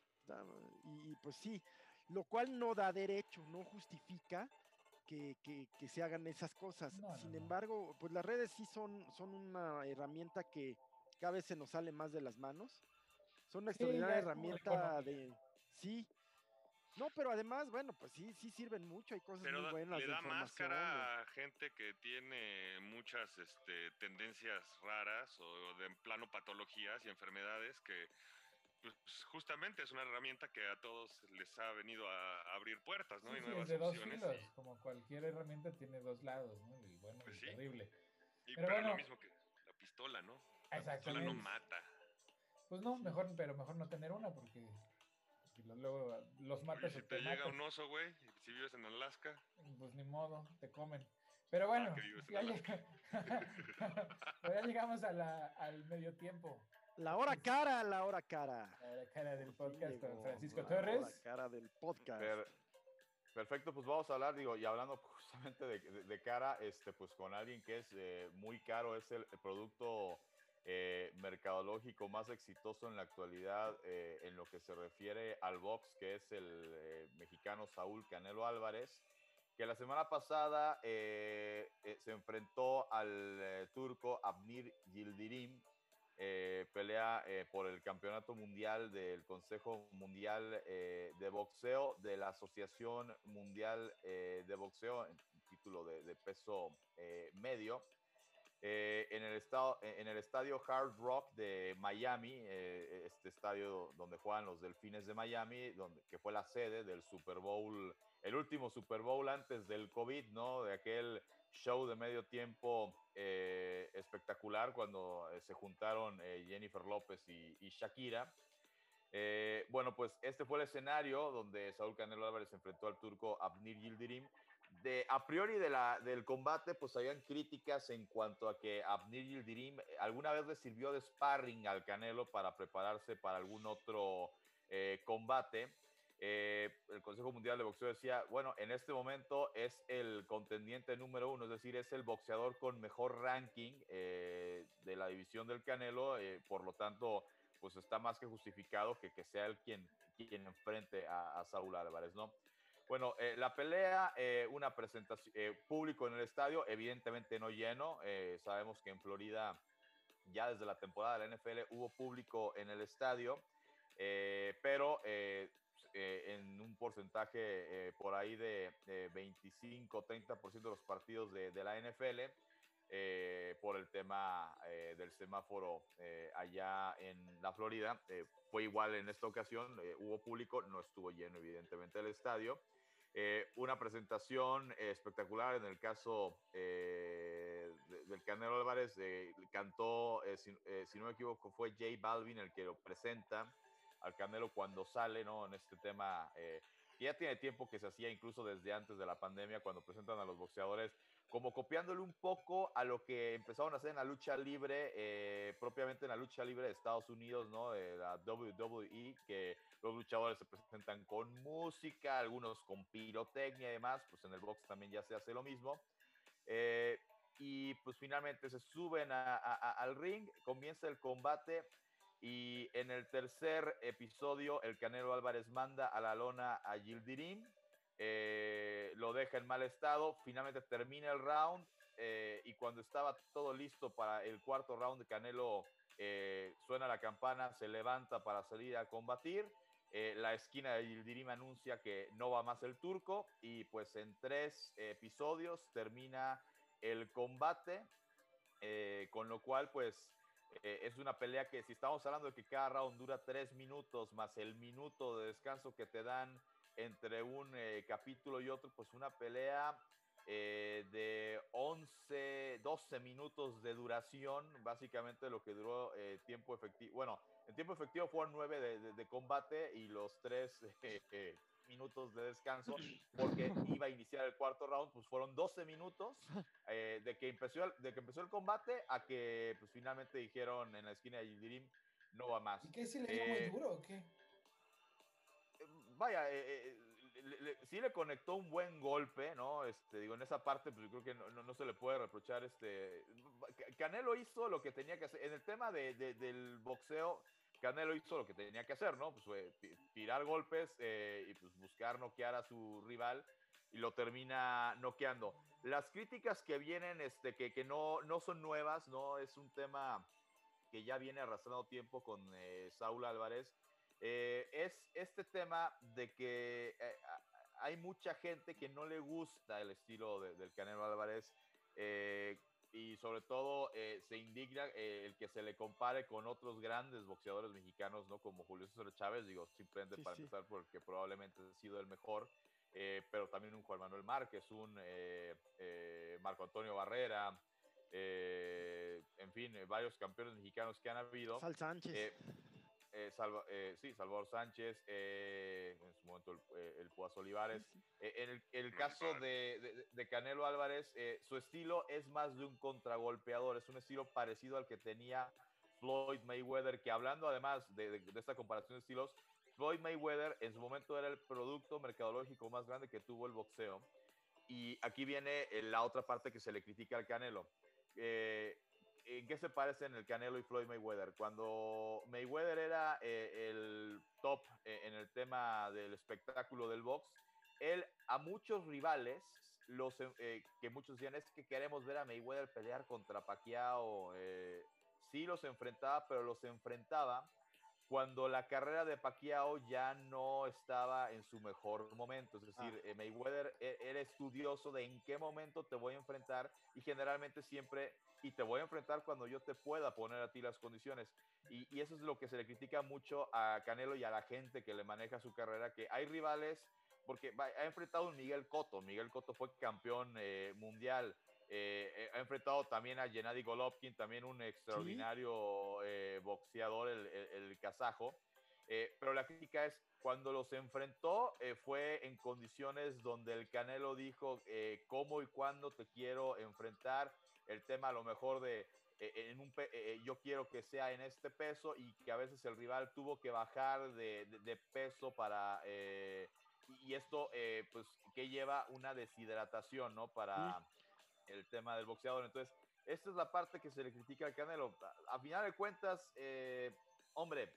Y, pues sí, lo cual no da derecho, no justifica que, que- que se hagan esas cosas. No, Sin no. embargo, pues las redes sí son, son una herramienta que cada vez se nos sale más de las manos. Son una Sí, extraordinaria herramienta de... Sí. No, pero además, bueno, pues sí, sí sirven mucho, hay cosas Pero muy buenas. le da de- máscara a gente que tiene muchas este, tendencias raras o de en plano patologías y enfermedades que pues, justamente es una herramienta que a todos les ha venido a abrir puertas, ¿no? Sí, y sí, nuevas es de dos filos, y- como cualquier herramienta tiene dos lados, ¿no? El bueno y Pues sí. terrible. Y, Pero pero es bueno. lo mismo que la pistola, ¿no? La pistola no mata. Pues no, mejor, pero mejor no tener una porque, luego los matas si te te llega matas. un oso, güey, si vives en Alaska, Pues ni modo, te comen. Pero bueno, en ya, llegamos a la, al medio tiempo. La hora cara, la hora cara. La cara del podcast con Francisco la hora Torres. cara del podcast. Per- perfecto, pues vamos a hablar, digo, y hablando justamente de, de- de cara, este, pues con alguien que es eh, muy caro, es el, el producto eh, mercadológico más exitoso en la actualidad eh, en lo que se refiere al box, que es el eh, mexicano Saúl Canelo Álvarez, que la semana pasada se enfrentó al turco Abnir Yildirim, pelea por el campeonato mundial del Consejo Mundial de Boxeo de la Asociación Mundial de Boxeo, en título de, peso medio, eh, en, el estado, en el estadio Hard Rock de Miami, eh, este estadio donde juegan los Delfines de Miami, donde, que fue la sede del Super Bowl, el último Super Bowl antes del COVID, ¿no? De aquel show de medio tiempo eh, espectacular cuando eh, se juntaron eh, Jennifer López y, y Shakira. Eh, bueno, pues este fue el escenario donde Saúl Canelo Álvarez enfrentó al turco Abnir Yildirim. A priori del combate, pues habían críticas en cuanto a que Abnir Yildirim eh, alguna vez le sirvió de sparring al Canelo para prepararse para algún otro eh, combate. Eh, el Consejo Mundial de Boxeo decía, bueno, en este momento es el contendiente número uno, es decir, es el boxeador con mejor ranking de la división del Canelo, por lo tanto, pues está más que justificado que, sea él quien, quien enfrente a, a Saúl Álvarez, ¿no? Bueno, eh, la pelea, eh, una presentación, eh, público en el estadio, evidentemente no lleno, eh, sabemos que en Florida ya desde la temporada de la NFL hubo público en el estadio, eh, pero eh, en un porcentaje por ahí de, de 25-30% de los partidos de, de la NFL por el tema del semáforo allá en la Florida. Fue igual en esta ocasión, hubo público, no estuvo lleno evidentemente el estadio. Eh, una presentación espectacular en el caso eh, de- del Canelo Álvarez, eh, cantó, si, eh, si no me equivoco, fue J Balvin el que lo presenta al Canelo cuando sale, ¿no? En este tema, eh, ya tiene tiempo que se hacía incluso desde antes de la pandemia, cuando presentan a los boxeadores, como copiándole un poco a lo que empezaron a hacer en la lucha libre, eh, propiamente en la lucha libre de Estados Unidos, ¿no? De la WWE, que los luchadores se presentan con música, algunos con pirotecnia y demás, pues en el box también ya se hace lo mismo. Eh, y pues finalmente se suben al ring, comienza el combate y en el tercer episodio el Canelo Álvarez manda a la lona a Gildirim, eh, lo deja en mal estado, finalmente termina el round eh, y cuando estaba todo listo para el cuarto round, Canelo eh, suena la campana, se levanta para salir a combatir. la esquina de Yildirim anuncia que no va más el turco y pues en tres episodios termina el combate, con lo cual pues es una pelea que si estamos hablando de que cada round dura tres minutos más el minuto de descanso que te dan entre un capítulo y otro, pues una pelea eh, de 11, 12 minutos de duración, básicamente lo que duró eh, tiempo efectivo. Bueno, en tiempo efectivo fueron 9 de, de, combate y los 3 eh, minutos de descanso, porque iba a iniciar el cuarto round, pues fueron 12 minutos de, que empezó el, de que empezó el combate a que pues finalmente dijeron en la esquina de Yidirim, no va más. ¿Y qué si le dio muy duro o qué? Vaya, eh, le, sí le conectó un buen golpe, ¿no? Este, digo, en esa parte, pues yo creo que no, no, se le puede reprochar. Este, Canelo hizo lo que tenía que hacer. En el tema de, del boxeo, Canelo hizo lo que tenía que hacer, ¿no? Pues fue tirar golpes eh, y pues buscar noquear a su rival y lo termina noqueando. Las críticas que vienen, este, que, que no, no son nuevas, ¿no? Es un tema que ya viene arrastrando tiempo con eh, Saúl Álvarez eh, es este tema de que eh, hay mucha gente que no le gusta el estilo del Canelo Álvarez eh, y sobre todo se indigna el que se le compare con otros grandes boxeadores mexicanos, ¿no? Como Julio César Chávez, digo, simplemente para empezar porque probablemente ha sido el mejor, pero también un Juan Manuel Márquez, un Marco Antonio Barrera, en fin, varios campeones mexicanos que han habido. Sal Sánchez. Eh, eh, sí, Salvador Sánchez, eh, en su momento el, el Olivares. en el, caso de, de, Canelo Álvarez, su estilo es más de un contragolpeador, es un estilo parecido al que tenía Floyd Mayweather, que hablando además de, esta comparación de estilos, Floyd Mayweather en su momento era el producto mercadológico más grande que tuvo el boxeo. Y aquí viene la otra parte que se le critica al Canelo. Eh, ¿En qué se parecen el Canelo y Floyd Mayweather? Cuando Mayweather era eh, el top eh, en el tema del espectáculo del box, él a muchos rivales, los, eh, que muchos decían es que queremos ver a Mayweather pelear contra Pacquiao, sí los enfrentaba, pero los enfrentaba cuando la carrera de Pacquiao ya no estaba en su mejor momento. Es decir, ah. Mayweather e, era estudioso de en qué momento te voy a enfrentar y generalmente siempre y te voy a enfrentar cuando yo te pueda poner a ti las condiciones. Y, eso es lo que se le critica mucho a Canelo y a la gente que le maneja su carrera, que hay rivales, porque ha enfrentado a Miguel Cotto, Miguel Cotto fue campeón eh, mundial, eh, eh, ha enfrentado también a Gennady Golovkin, también un extraordinario boxeador, el, el, el kazajo. pero la crítica es cuando los enfrentó fue en condiciones donde el Canelo dijo cómo y cuándo te quiero enfrentar el tema a lo mejor de eh, en un, eh, yo quiero que sea en este peso y que a veces el rival tuvo que bajar de, de, peso para eh, y esto pues que lleva una deshidratación no para el tema del boxeador. Entonces esta es la parte que se le critica al Canelo. A, a final de cuentas hombre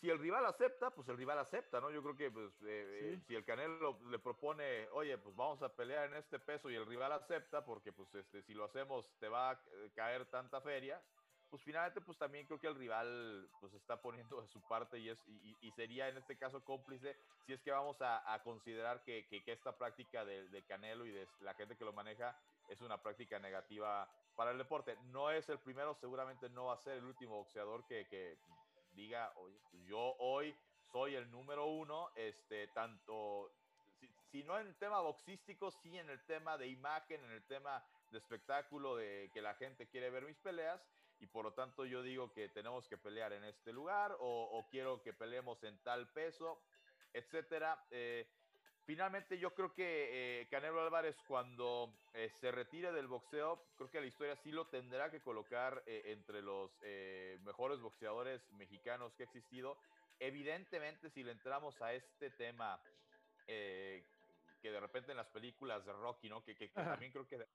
si el rival acepta, pues el rival acepta, ¿no? Yo creo que pues, eh, eh, si el Canelo le propone, oye, pues vamos a pelear en este peso y el rival acepta, porque pues este, si lo hacemos te va a caer tanta feria, pues finalmente pues también creo que el rival pues está poniendo de su parte y, es, y, sería en este caso cómplice si es que vamos a, considerar que, que, esta práctica de, de, Canelo y de la gente que lo maneja es una práctica negativa para el deporte. No es el primero, seguramente no va a ser el último boxeador que, que diga, oye, pues, yo hoy soy el número uno, este, tanto, si, no en el tema boxístico, sí en el tema de imagen, en el tema de espectáculo, de que la gente quiere ver mis peleas, y por lo tanto yo digo que tenemos que pelear en este lugar, o, quiero que peleemos en tal peso, etcétera. Eh, finalmente yo creo que eh, Canelo Álvarez cuando eh, se retire del boxeo, creo que la historia sí lo tendrá que colocar eh, entre los mejores boxeadores mexicanos que ha existido. Evidentemente si le entramos a este tema que de repente en las películas de Rocky, ¿no? Que, también creo que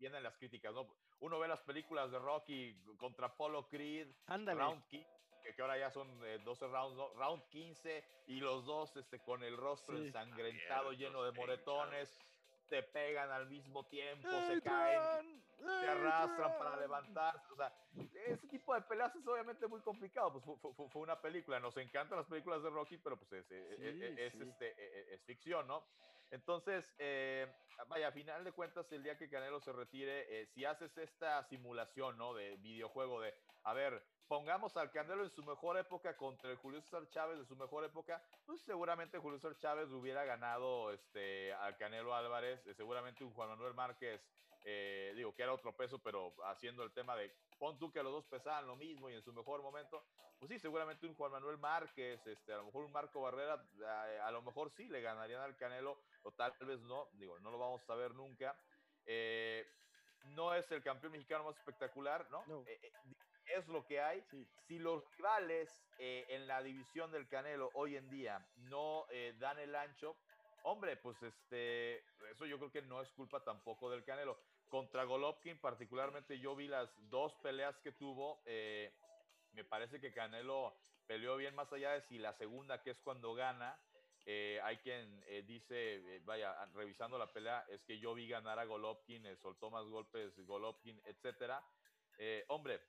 vienen las críticas, ¿no? Uno ve las películas de Rocky contra Apollo Creed, Ándale. Round 15, que, que ahora ya son eh, 12 rounds, ¿no? Round 15, y los dos este, con el rostro Sí. ensangrentado, lleno de moretones, te pegan al mismo tiempo, se caen, Adrian, te arrastran para Adrian. levantarse. O sea, ese tipo de peleas es obviamente muy complicado. Pues fue, fue- fue una película. Nos encantan las películas de Rocky, pero pues es, es- Sí, es- es, sí. este, e- e- es ficción, ¿no? Entonces, eh, vaya, a final de cuentas, el día que Canelo se retire, eh, si haces esta simulación, ¿no? De videojuego, de, a ver, pongamos al Canelo en su mejor época contra el Julio César Chávez de su mejor época, pues seguramente Julio César Chávez hubiera ganado este, al Canelo Álvarez, eh, seguramente un Juan Manuel Márquez, eh, digo que era otro peso, pero haciendo el tema de pon tú que los dos pesaban lo mismo y en su mejor momento, pues sí, seguramente un Juan Manuel Márquez, este, a lo mejor un Marco Barrera, a, a lo mejor sí le ganarían al Canelo, o tal vez no, digo, no lo vamos a ver nunca. Eh, no es el campeón mexicano más espectacular, ¿no? No. Eh, eh, es lo que hay. Sí. Si los rivales eh, en la división del Canelo hoy en día no eh, dan el ancho, hombre, pues este, eso yo creo que no es culpa tampoco del Canelo. Contra Golovkin, particularmente, yo vi las dos peleas que tuvo. eh, me parece que Canelo peleó bien más allá de si la segunda, que es cuando gana. eh, hay quien eh, dice, vaya, a- revisando la pelea, es que yo vi ganar a Golovkin, soltó más golpes Golovkin, etcétera. Hombre,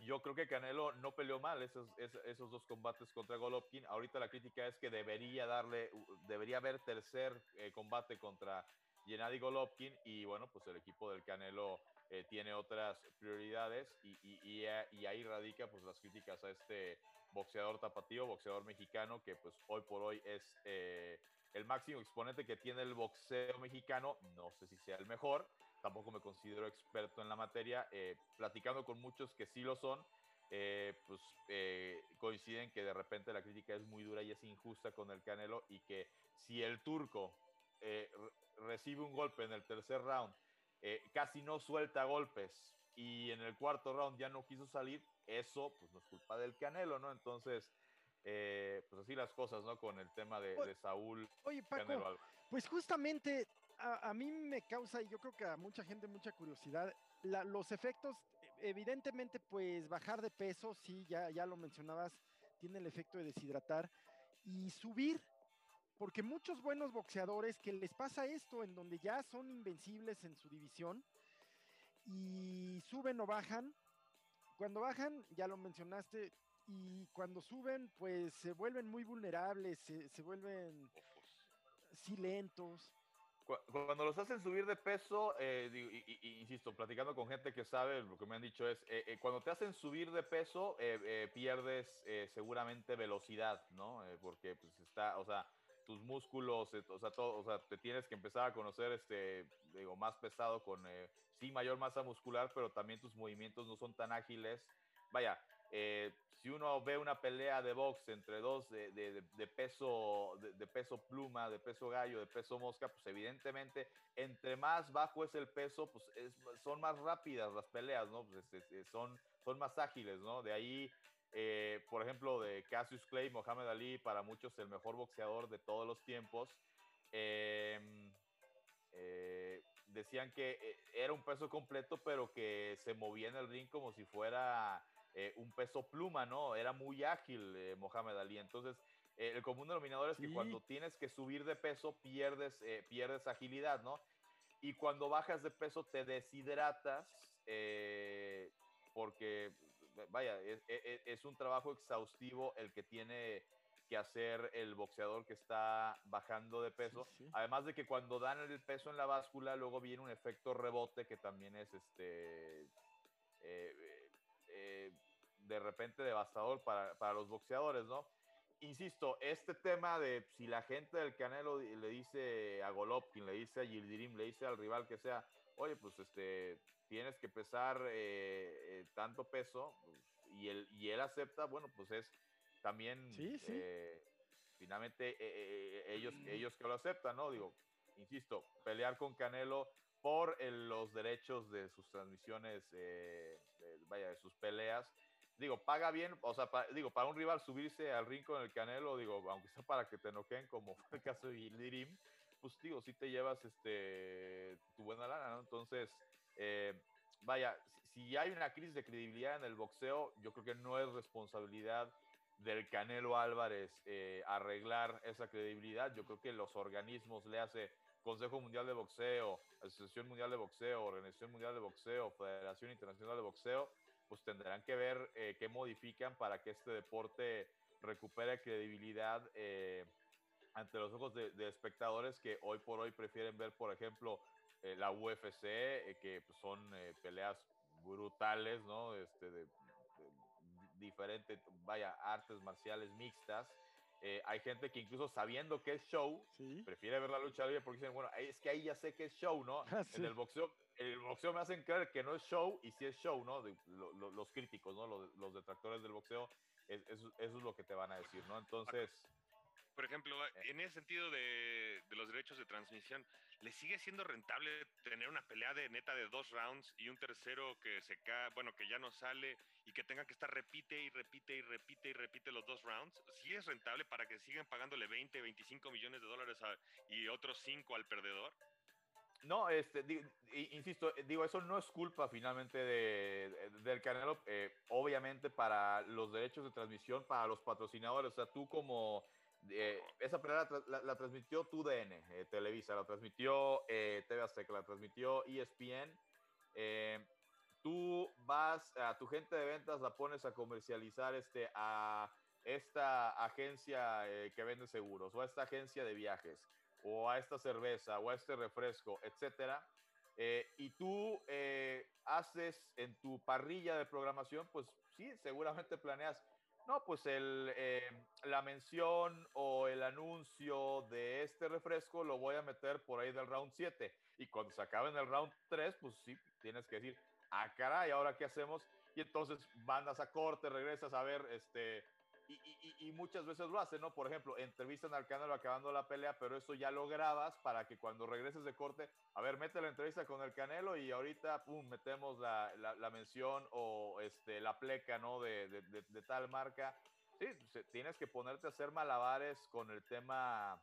yo creo que Canelo no peleó mal esos, es- esos dos combates contra Golovkin. Ahorita la crítica es que debería darle, debería haber tercer eh, combate contra Gennady Golovkin y bueno, pues el equipo del Canelo eh, tiene otras prioridades y, eh, y ahí radica pues las críticas a este boxeador tapatío, boxeador mexicano que pues hoy por hoy es eh, el máximo exponente que tiene el boxeo mexicano. No sé si sea el mejor, tampoco me considero experto en la materia, eh, platicando con muchos que sí lo son, eh, pues eh, coinciden que de repente la crítica es muy dura y es injusta con el Canelo y que si el turco eh, re- recibe un golpe en el tercer round, eh, casi no suelta golpes y en el cuarto round ya no quiso salir, eso pues no es culpa del Canelo, ¿no? Entonces, eh, pues así las cosas, ¿no? Con el tema de, de Saúl Oye, Paco, pues justamente a, a mí me causa, y yo creo que a mucha gente mucha curiosidad, la- los efectos, evidentemente, pues bajar de peso, sí, ya, ya lo mencionabas, tiene el efecto de deshidratar, y subir, porque muchos buenos boxeadores que les pasa esto, en donde ya son invencibles en su división, y suben o bajan, cuando bajan, ya lo mencionaste, y cuando suben, pues se vuelven muy vulnerables, se, se vuelven Ojos. Cuando los hacen subir de peso, eh, digo, y- y- insisto, platicando con gente que sabe, lo que me han dicho es, eh, eh, cuando te hacen subir de peso, eh, eh, pierdes eh, seguramente velocidad, ¿no? Porque pues está, o sea, tus músculos, o sea, todo, o sea, te tienes que empezar a conocer, este, digo, más pesado con, sí, mayor masa muscular, pero también tus movimientos no son tan ágiles. Vaya, eh, si uno ve una pelea de box entre dos de, de- peso, de, peso pluma, de peso gallo, de peso mosca, pues evidentemente entre más bajo es el peso, pues es- son más rápidas las peleas, ¿no? Pues, este, son, son más ágiles, ¿no? De ahí, eh, por ejemplo, de Cassius Clay, Mohamed Ali, para muchos el mejor boxeador de todos los tiempos. em, eh, decían que eh, era un peso completo, pero que se movía en el ring como si fuera eh, un peso pluma, ¿no? Era muy ágil eh, Mohamed Ali. Entonces, eh, el común denominador es que cuando tienes que subir de peso, pierdes, pierdes agilidad, ¿no? Y cuando bajas de peso, te deshidratas, porque, vaya, es, es- es un trabajo exhaustivo el que tiene que hacer el boxeador que está bajando de peso. Sí, sí. Además de que cuando dan el peso en la báscula, luego viene un efecto rebote que también es este eh, de repente devastador para, para los boxeadores, ¿no? Insisto, este tema de si la gente del Canelo le dice a Golovkin, le dice a Yildirim, le dice al rival que sea, oye, pues este, tienes que pesar eh, eh, tanto peso, y él, y él acepta, bueno, pues es también Sí, sí. eh, finalmente eh, eh, eh, ellos, ellos que lo aceptan, ¿no? Digo, insisto, pelear con Canelo por el- los derechos de sus transmisiones, vaya, de sus peleas. Digo, paga bien, o sea, pa- digo, para un rival subirse al ring con el Canelo, digo, aunque sea para que te noqueen, como fue el caso de Yildirim, pues digo, sí te llevas este, tu buena lana, ¿no? Entonces, eh, vaya, si hay una crisis de credibilidad en el boxeo, yo creo que no es responsabilidad del Canelo Álvarez eh, arreglar esa credibilidad. Yo creo que los organismos le hace Consejo Mundial de Boxeo, Asociación Mundial de Boxeo, Organización Mundial de Boxeo, Federación Internacional de Boxeo, pues tendrán que ver eh, qué modifican para que este deporte recupere credibilidad eh, ante los ojos de, espectadores que hoy por hoy prefieren ver, por ejemplo, la UFC, que pues, son peleas brutales, ¿no? Este, de, diferentes, vaya, artes marciales mixtas. Eh, hay gente que incluso sabiendo que es show, prefiere ver la lucha libre porque dicen, bueno, es que ahí ya sé que es show, ¿no? Ah, en el boxeo, el boxeo me hacen creer que no es show y si es show, ¿no? los críticos, ¿no? Los, detractores del boxeo, eso es lo que te van a decir, ¿no? Entonces... Por ejemplo, en ese sentido de, de los derechos de transmisión, ¿le sigue siendo rentable tener una pelea de neta de dos rounds y un tercero que se cae, bueno, que ya no sale y que tenga que estar repite y repite y repite y repite los dos rounds? ¿Sí es rentable para que sigan pagándole 20, 25 millones de dólares y otros 5 al perdedor? No, este, insisto, eh, digo, eso no es culpa finalmente de, del Canelo. Eh, obviamente para los derechos de transmisión, para los patrocinadores, o sea, tú como eh, esa pelea la, transmitió TUDN, eh, Televisa, la transmitió TV Azteca, la transmitió ESPN. tú vas a tu gente de ventas, la pones a comercializar este, a esta agencia que vende seguros, o a esta agencia de viajes, o a esta cerveza, o a este refresco, etcétera. y tú haces en tu parrilla de programación, pues sí, seguramente planeas no, pues el, eh, la mención o el anuncio de este refresco lo voy a meter por ahí del round 7. Y cuando se acabe en el round 3, pues sí, tienes que decir, ah, caray, ¿ahora qué hacemos? Y entonces mandas a corte, regresas a ver este, y, muchas veces lo hacen, ¿no? Por ejemplo, entrevistan al Canelo acabando la pelea, pero eso ya lo grabas para que cuando regreses de corte, a ver, mete la entrevista con el Canelo y ahorita, pum, metemos la, la, mención o este, la pleca, ¿no? De, de, tal marca. Sí, tienes que ponerte a hacer malabares con el tema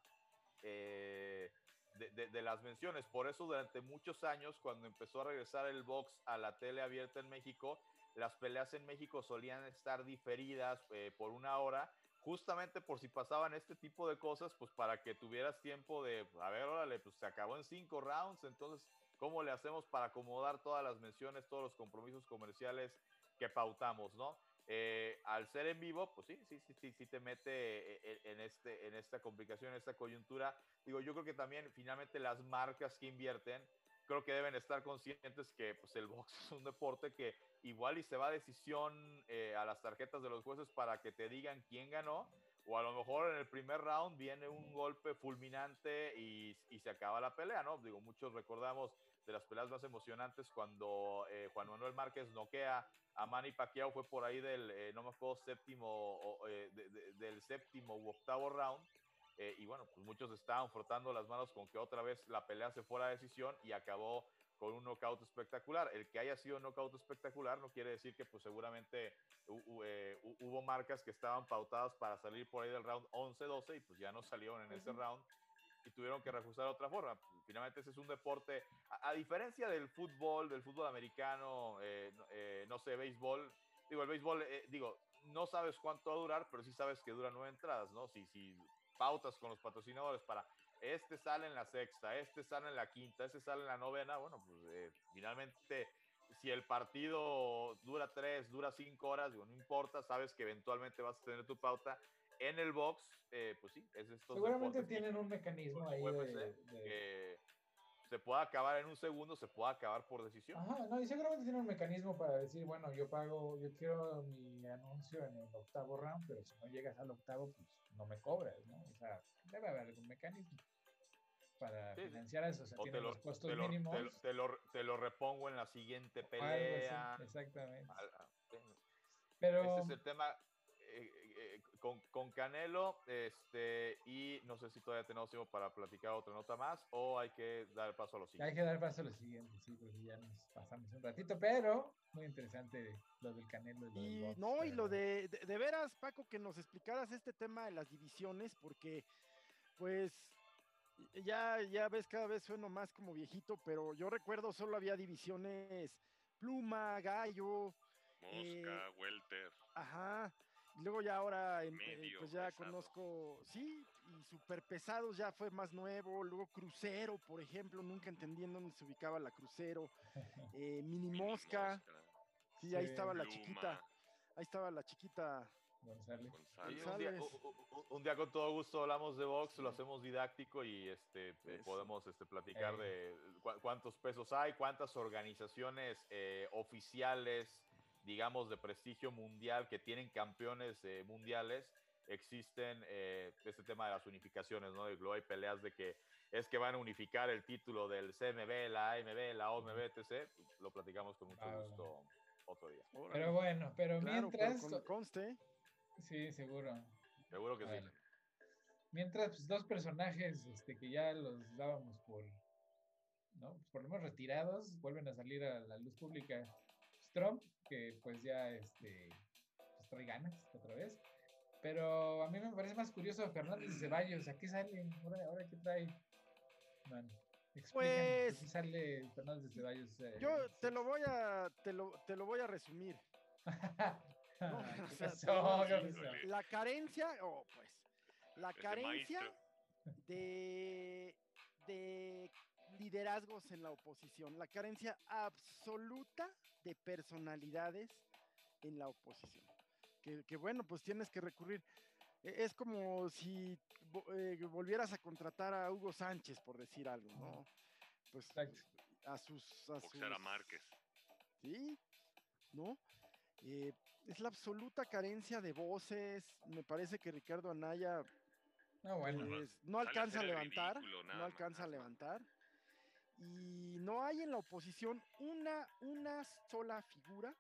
eh, de, las menciones. Por eso durante muchos años, cuando empezó a regresar el box a la tele abierta en México, las peleas en México solían estar diferidas eh, por una hora, justamente por si pasaban este tipo de cosas, pues para que tuvieras tiempo de, a ver, órale, pues se acabó en cinco rounds, entonces, ¿cómo le hacemos para acomodar todas las menciones, todos los compromisos comerciales que pautamos, ¿no? Eh, al ser en vivo, pues sí, sí, sí, sí, sí te mete eh, en, este, en esta complicación, en esta coyuntura. Digo, yo creo que también finalmente las marcas que invierten, creo que deben estar conscientes que pues, el box es un deporte que igual y se va a decisión eh, a las tarjetas de los jueces para que te digan quién ganó, o a lo mejor en el primer round viene un golpe fulminante y, y se acaba la pelea, ¿no? Digo, muchos recordamos de las peleas más emocionantes cuando eh, Juan Manuel Márquez noquea a Manny Pacquiao, fue por ahí del, eh, no me acuerdo, séptimo, o, del séptimo u octavo round, y bueno, pues muchos estaban frotando las manos con que otra vez la pelea se fuera a decisión y acabó con un knockout espectacular. El que haya sido un knockout espectacular no quiere decir que pues seguramente eh, hubo marcas que estaban pautadas para salir por ahí del round 11-12 y pues ya no salieron en ese round y tuvieron que reajustar de otra forma. Finalmente ese es un deporte, a, diferencia del fútbol, del fútbol americano, eh, eh, no sé, béisbol, digo, el béisbol, digo, no sabes cuánto va a durar, pero sí sabes que dura nueve entradas, ¿no? Si, si pautas con los patrocinadores para este sale en la sexta, este sale en la quinta, este sale en la novena, bueno, pues eh, finalmente si el partido dura tres, dura cinco horas, digo, no importa, sabes que eventualmente vas a tener tu pauta en el box, eh, pues sí, es esto. Seguramente tienen un mecanismo ahí de, se puede acabar en un segundo, se puede acabar por decisión. Ajá, no, y seguramente tienen un mecanismo para decir, bueno, yo pago, yo quiero mi anuncio en el octavo round, pero si no llegas al octavo, pues no me cobras, ¿no? O sea, debe haber algún mecanismo para financiar eso. O sea, tiene los costos te lo, mínimos. Te, lo, te, lo, repongo en la siguiente pelea. exactamente. Pero... Ese es el tema con, con, Canelo, este, y no sé si todavía tenemos tiempo para platicar otra nota más o hay que dar paso a lo siguiente. Hay que dar paso a lo siguiente, sí, porque ya nos pasamos un ratito, pero muy interesante lo del Canelo. Y, no, y lo de, de, de veras, Paco, que nos explicaras este tema de las divisiones, porque pues Ya, ya ves, cada vez sueno más como viejito, pero yo recuerdo solo había divisiones pluma, gallo, Mosca, Eh, welter. ajá. Luego ya ahora, en- eh, Medio pues ya pesado. conozco, sí, y super pesados ya fue más nuevo. Luego crucero, por ejemplo, nunca entendí en dónde se ubicaba la crucero. Eh, mini mini mosca, sí, ahí Sí. estaba la chiquita, ahí estaba la chiquita. González. Sí, un, día, un con todo gusto hablamos de box, lo hacemos didáctico y este, podemos este, platicar Eh. de cu- cuántos pesos hay, cuántas organizaciones eh, oficiales, digamos, de prestigio mundial que tienen campeones eh, mundiales existen eh, este tema de las unificaciones, ¿no? Y luego hay peleas de que es que van a unificar el título del CMB, la AMB, la OMB, etc. Lo platicamos con mucho Ah, gusto otro día. Pero bueno, pero Claro, pero mientras. con- conste. Sí, seguro. Seguro que sí. Mientras, pues, dos personajes este, que ya los dábamos por, ¿no? Por lo menos retirados, vuelven a salir a la luz pública. Trump, que pues ya este, pues, trae ganas otra vez. Pero a mí me parece más curioso Fernández de Ceballos. ¿A qué sale? ¿Ahora, ahora qué trae? Man, Pues, ¿a qué sale Fernández de Ceballos? eh, Yo te lo voy a, te lo, te lo voy a resumir. La carencia, oh, pues, la carencia de, de liderazgos en la oposición, la carencia absoluta de personalidades en la oposición. Que, que bueno, pues tienes que recurrir. E- Es como si eh, volvieras a contratar a Hugo Sánchez, por decir algo, ¿no? Pues a sus... A Boxear a sus- Márquez. ¿sí? ¿No? Eh, es la absoluta carencia de voces. Me parece que Ricardo Anaya No, bueno. pues, no sale a alcanza a levantar, ridículo, no alcanza a más, ¿no? levantar. Y no hay en la oposición una, una sola figura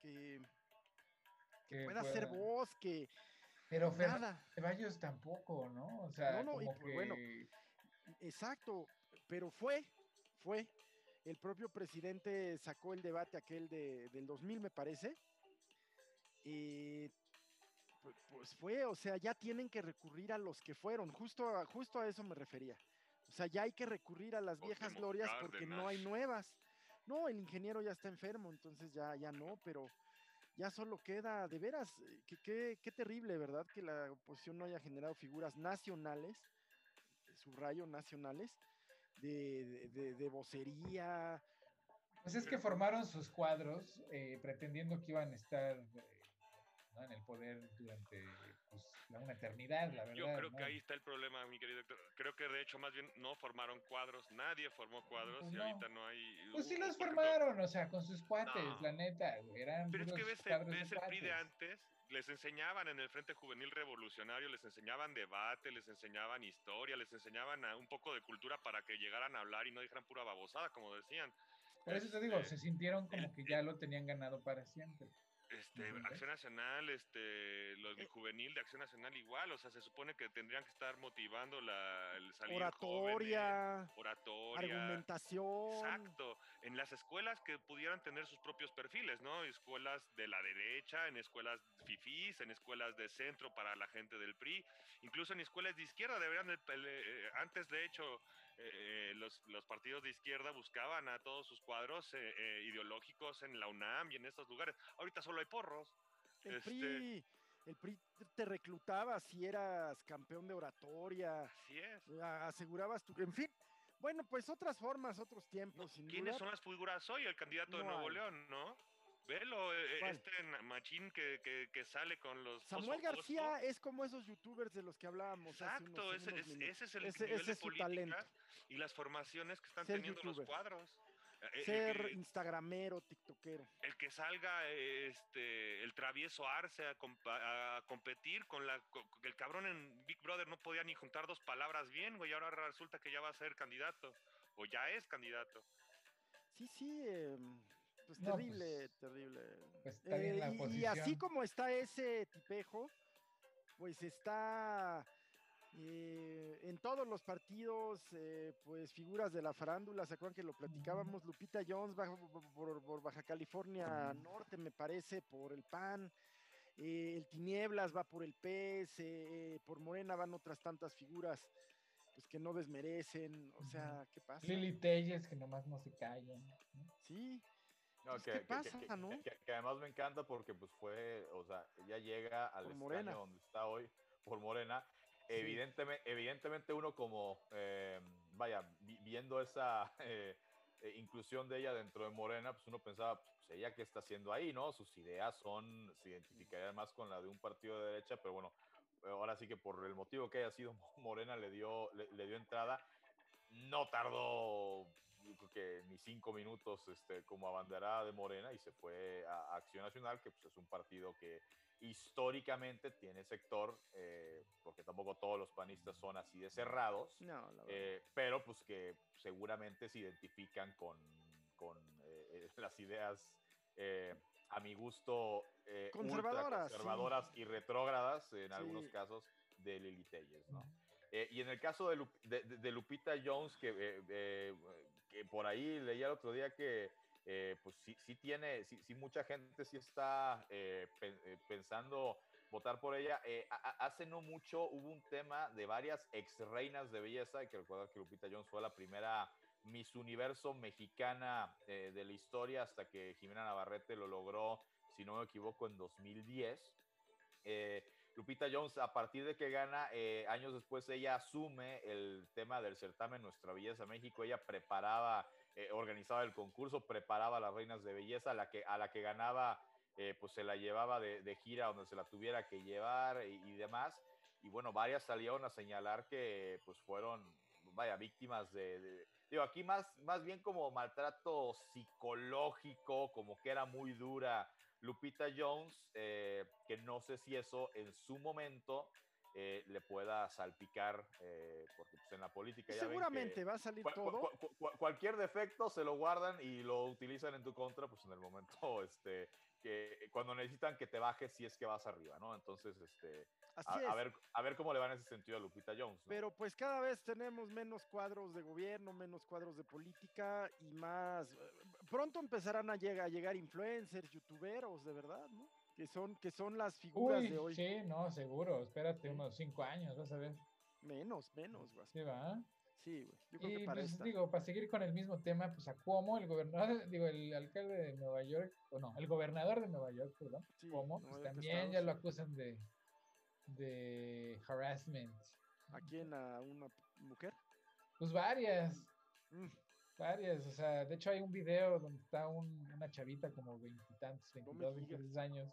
que, que que pueda ser voz, que Pero nada. Ceballos tampoco, ¿no? O sea, No, no, y como pues, bueno, que- Exacto, pero fue, fue. El propio presidente sacó el debate aquel de, del 2000, me parece. Eh, pu- pues fue, o sea, ya tienen que recurrir a los que fueron, justo a, justo a eso me refería. O sea, ya hay que recurrir a las viejas glorias porque no hay nuevas. No, el ingeniero ya está enfermo, entonces ya, ya no, pero ya solo queda, de veras, eh, que- que- qué terrible, ¿verdad? Que la oposición no haya generado figuras nacionales, subrayo nacionales, de, de, de- de vocería. Pues es que formaron sus cuadros eh, pretendiendo que iban a estar eh, ¿no? en el poder durante pues, una eternidad, la verdad. Yo creo ¿no? que ahí está el problema, mi querido Héctor. Creo que de hecho más bien no formaron cuadros, nadie formó cuadros Pues y no. ahorita no hay... Pues sí los formaron, o sea, con sus cuates, No. la neta, eran Pero es que ves, ves el PRI de antes, les enseñaban en el Frente Juvenil Revolucionario, les enseñaban debate, les enseñaban historia, les enseñaban a- un poco de cultura para que llegaran a hablar y no dijeran pura babosada, como decían. Por eso te digo, Este, se sintieron como que ya lo tenían ganado para siempre. Este. Acción Nacional, este, los Eh. juvenil de Acción Nacional igual, o sea, se supone que tendrían que estar motivando la, el salir Oratoria, jóvenes, oratoria, argumentación. Exacto, en las escuelas que pudieran tener sus propios perfiles, ¿no? Escuelas de la derecha, en escuelas fifís, en escuelas de centro para la gente del PRI, incluso en escuelas de izquierda deberían, el- el, eh, antes de hecho, eh, eh, los, los partidos de izquierda buscaban a todos sus cuadros eh, eh, ideológicos en la UNAM y en estos lugares. Ahorita solo hay porros. El Este- PRI, el PRI te reclutaba si eras campeón de oratoria, Así es. asegurabas tu, en fin. Bueno, pues otras formas, otros tiempos, sin ¿Quiénes duda. son las figuras hoy? El candidato de Nuevo hay. León, ¿no? Velo, eh, ¿Cuál? este machín que, que, que sale con los... Samuel fosfo, García fosfo. es como esos youtubers de los que hablábamos hace Exacto, unos, ese, unos ese es el Ese- nivel ese de es su política talento. y las formaciones que están Ser teniendo los cuadros. Eh, el Ser instagramero, tiktokero. el que salga eh, este el travieso Arce a, a competir con la con- el cabrón en Big Brother no podía ni juntar dos palabras bien, güey, ahora resulta que ya va a ser candidato o ya es candidato. Sí, sí, em, pues No, terrible, pues, terrible. pues, está bien la y- y, así como está ese tipejo, pues está eh, en todos los partidos, eh, pues figuras de la farándula, ¿se acuerdan que lo platicábamos? Lupita Jones bajo, por, Baja California Norte, me parece, por el PAN. eh, el Tinieblas va por el PES, eh, por Morena van otras tantas figuras pues que no desmerecen, o sea, ¿qué pasa? Lili Telles, que nomás no se callan. ¿no? Sí, No, Pues, que, ¿qué que- pasa, que- no? que- además me encanta porque pues fue, o sea, ella llega al Morena. donde está hoy por Morena. Evidentemente, evidentemente uno como, eh, vaya, vi- viendo esa eh, eh, inclusión de ella dentro de Morena, pues uno pensaba, pues ella qué está haciendo ahí, ¿no? Sus ideas son, se identificarían más con la de un partido de derecha, pero bueno, ahora sí que por el motivo que haya sido Morena le dio, le, le dio entrada. No tardó, que ni cinco minutos este, como abanderada de Morena y se fue a Acción Nacional, que pues, es un partido que históricamente tiene sector, eh, porque tampoco todos los panistas son así de cerrados, no, eh, pero pues que seguramente se identifican con, con eh, las ideas, eh, a mi gusto, eh, Conservadoras, sí. conservadoras y retrógradas en algunos Sí. casos de Lili Telles, ¿no? Eh, y en el caso de, Lup- de- de Lupita Jones, que, eh, eh, por ahí leía el otro día que eh, pues sí, sí tiene, sí, sí mucha gente sí está eh, eh, pensando votar por ella. Hace no mucho hubo un tema de varias ex reinas de belleza, hay que recordar que Lupita Jones fue la primera Miss Universo mexicana de la historia hasta que Jimena Navarrete lo logró, si no me equivoco, en 2010. Eh, Lupita Jones, a partir de que gana, eh, años después ella asume el tema del certamen Nuestra Belleza México. Ella preparaba, eh, organizaba el concurso, preparaba a las reinas de belleza, a la que, a la que ganaba, eh, pues se la llevaba de, gira donde se la tuviera que llevar y, y demás. Y bueno, varias salieron a señalar que pues fueron, vaya, víctimas de, de- digo, aquí más, más bien como maltrato psicológico, como que era muy dura Lupita Jones, eh, que no sé si eso en su momento eh, le pueda salpicar, eh, porque pues, en la política ya ven que Seguramente va a salir todo. cua- cua- cualquier defecto se lo guardan y lo utilizan en tu contra, pues en el momento, este, que cuando necesitan que te bajes si es que vas arriba, ¿no? Entonces, este, a, ver, a ver cómo le va en ese sentido a Lupita Jones. ¿no? Pero pues cada vez tenemos menos cuadros de gobierno, menos cuadros de política y más. Pronto empezarán a llegar, a llegar influencers, youtuberos, de verdad, ¿no? Que son, que son las figuras Uy, de hoy. sí, no, seguro. Espérate Sí. unos cinco años, vas a ver. Menos, menos, güey. Sí, va. Sí, güey. Yo creo que Y para pues esta. digo, para seguir con el mismo tema, pues a Cuomo, el gobernador, digo, el alcalde de Nueva York, o no, el gobernador de Nueva York, perdón, Sí, Cuomo, pues también Estados ya lo acusan de, de harassment. ¿A quién? ¿A una mujer? Pues varias, Mm, varias, o sea, de hecho hay un video donde está un- una chavita como veintitantos, No me 22, digas. 23 años,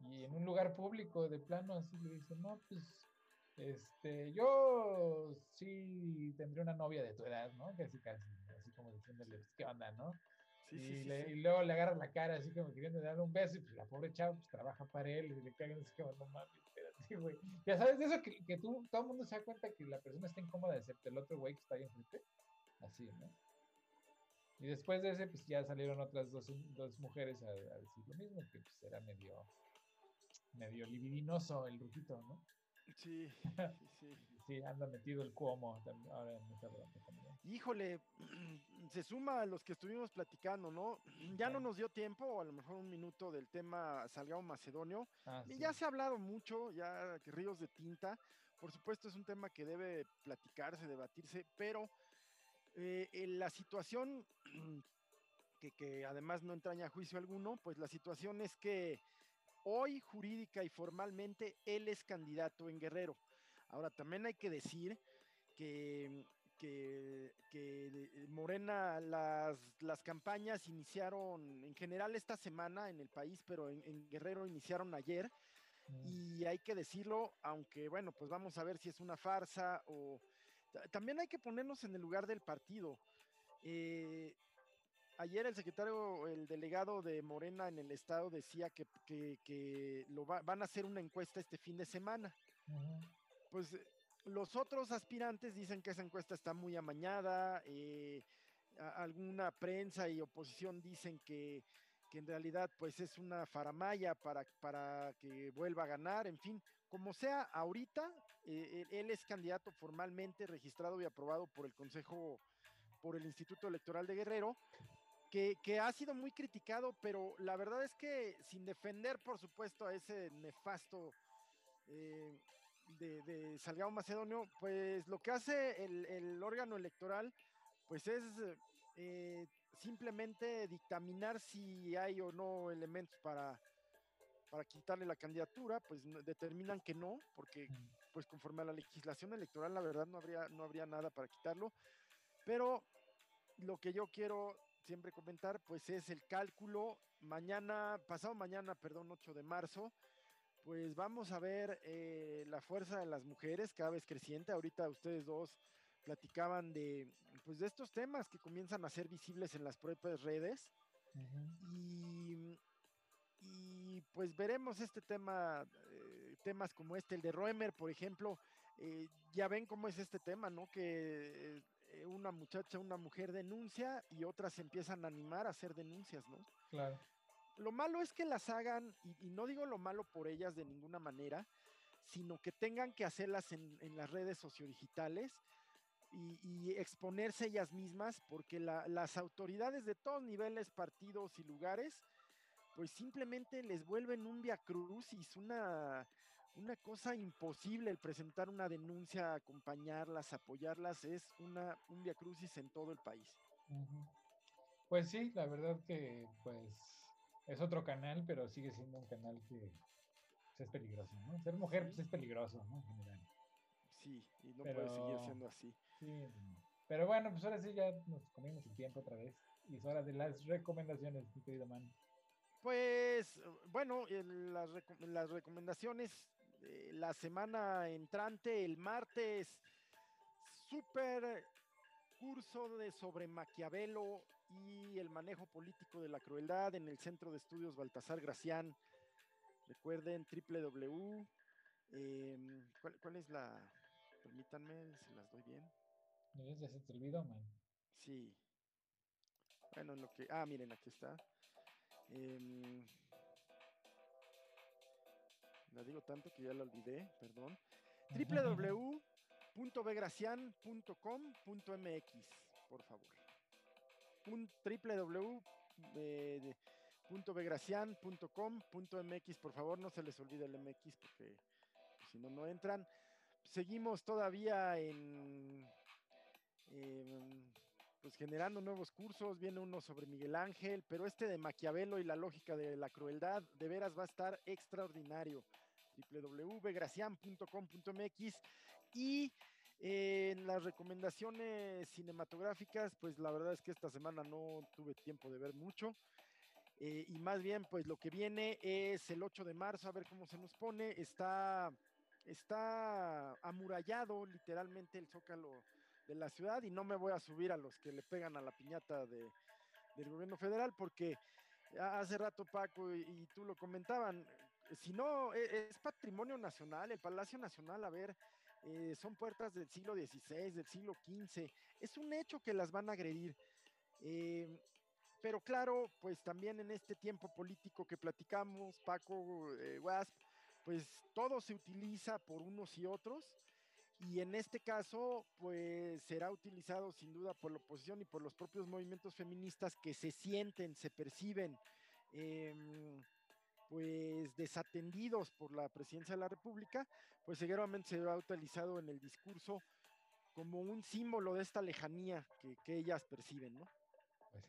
y en un lugar público de plano así le dice, no, pues, este, yo sí tendré una novia de tu edad, ¿no? Casi, casi, así como diciéndole, pues, ¿qué onda, no? Sí, y, sí, le- sí. y luego le agarra la cara así como queriendo darle un beso y pues la pobre chava pues trabaja para él y le cagan así como no mames, espérate, güey. Ya sabes de eso que, que tú, todo el mundo se da cuenta que la persona está incómoda excepto el otro güey que está ahí enfrente. Así, ¿no? Y después de ese pues ya salieron otras dos, dos mujeres a, a decir lo mismo, que pues era medio, medio libidinoso el rujito, ¿no? Sí, sí, sí. Anda metido el cuomo también, ahora en bronca también. Híjole, se suma a los que estuvimos platicando, ¿no? Ya no nos dio tiempo, o a lo mejor un minuto del tema Salgado Macedonio. Ah, Y sí. Ya se ha hablado mucho, ya ríos de tinta. Por supuesto es un tema que debe platicarse, debatirse, pero eh, en la situación que, que además no entraña juicio alguno, pues la situación es que hoy jurídica y formalmente él es candidato en Guerrero. Ahora también hay que decir que, que, que de- Morena, las, las campañas iniciaron en general esta semana en el país, pero en, en Guerrero iniciaron ayer. Mm. Y hay que decirlo, aunque bueno, pues vamos a ver si es una farsa o... ta- También hay que ponernos en el lugar del partido. Eh, ayer el secretario, el delegado de Morena en el estado decía que, que- que lo va- van a hacer una encuesta este fin de semana. Pues eh, los otros aspirantes dicen que esa encuesta está muy amañada, eh, alguna prensa y oposición dicen que, que en realidad pues es una faramaya para, para que vuelva a ganar, en fin, como sea, ahorita eh, él, él es candidato formalmente registrado y aprobado por el Consejo, por el Instituto Electoral de Guerrero, que, ha sido muy criticado, pero la verdad es que sin defender, por supuesto, a ese nefasto eh, de, Salgado Macedonio, pues lo que hace el, órgano electoral, pues es eh, simplemente dictaminar si hay o no elementos para, para quitarle la candidatura, pues determinan que no, porque pues conforme a la legislación electoral, la verdad no habría, no habría nada para quitarlo. Pero lo que yo quiero siempre comentar, pues es el cálculo. Mañana, pasado mañana, perdón, 8 de marzo, pues vamos a ver eh, la fuerza de las mujeres cada vez creciente. Ahorita ustedes dos platicaban de, pues de estos temas que comienzan a ser visibles en las propias redes. y, pues veremos este tema, eh, temas como este, el de Roemer, por ejemplo. Eh, ya ven cómo es este tema, ¿no? Que eh, una muchacha, una mujer denuncia y otras se empiezan a animar a hacer denuncias, ¿no? Claro. Lo malo es que las hagan, y, no digo lo malo por ellas de ninguna manera, sino que tengan que hacerlas en, las redes sociodigitales y, y, exponerse ellas mismas, porque las autoridades de todos niveles, partidos y lugares, pues simplemente les vuelven un via crucis, una, una cosa imposible el presentar una denuncia, acompañarlas, apoyarlas, es una, un via crucis en todo el país. Pues sí, la verdad que pues es otro canal, pero sigue siendo un canal que pues, es peligroso, ¿no? Ser mujer pues, es peligroso, ¿no? En general. Sí, y no puede seguir siendo así. Sí, pero bueno, pues ahora sí ya nos comimos el tiempo otra vez. Y es hora de las recomendaciones, mi querido man. Pues bueno, las, las recomendaciones eh, la semana entrante, el martes, super curso de sobre Maquiavelo y el manejo político de la crueldad en el Centro de Estudios Baltasar Gracián. Recuerden www. Em, ¿cuál, es la? Permítanme, se las doy bien. Ya se te olvidó, man. Sí. Bueno, lo que. Ah, miren, aquí está. Eh, la digo tanto que ya la olvidé, perdón. www.begracian.com.mx, por favor. www.begracian.com.mx, por favor, no se les olvide el MX porque si no, no entran. Seguimos todavía en, pues generando nuevos cursos, viene uno sobre Miguel Ángel, pero este de Maquiavelo y la lógica de la crueldad, de veras va a estar extraordinario www.begracian.com.mx y en las recomendaciones cinematográficas, pues la verdad es que esta semana no tuve tiempo de ver mucho. Eh, y más bien, pues lo que viene es el 8 de marzo, a ver cómo se nos pone. Está, está amurallado literalmente el zócalo de la ciudad y no me voy a subir a los que le pegan a la piñata de, del gobierno federal porque hace rato Paco y tú lo comentaban, si no, e, es, patrimonio nacional, el Palacio Nacional, a ver, eh, son puertas del siglo XVI, del siglo XV, es un hecho que las van a agredir. Eh, pero claro, pues también en este tiempo político que platicamos, Paco, eh, Wasp, pues todo se utiliza por unos y otros. Y en este caso, pues será utilizado sin duda por la oposición y por los propios movimientos feministas que se sienten, se perciben em, pues desatendidos por la presidencia de la República, pues seguramente se ha utilizado en el discurso como un símbolo de esta lejanía que, ellas perciben, ¿no? Pues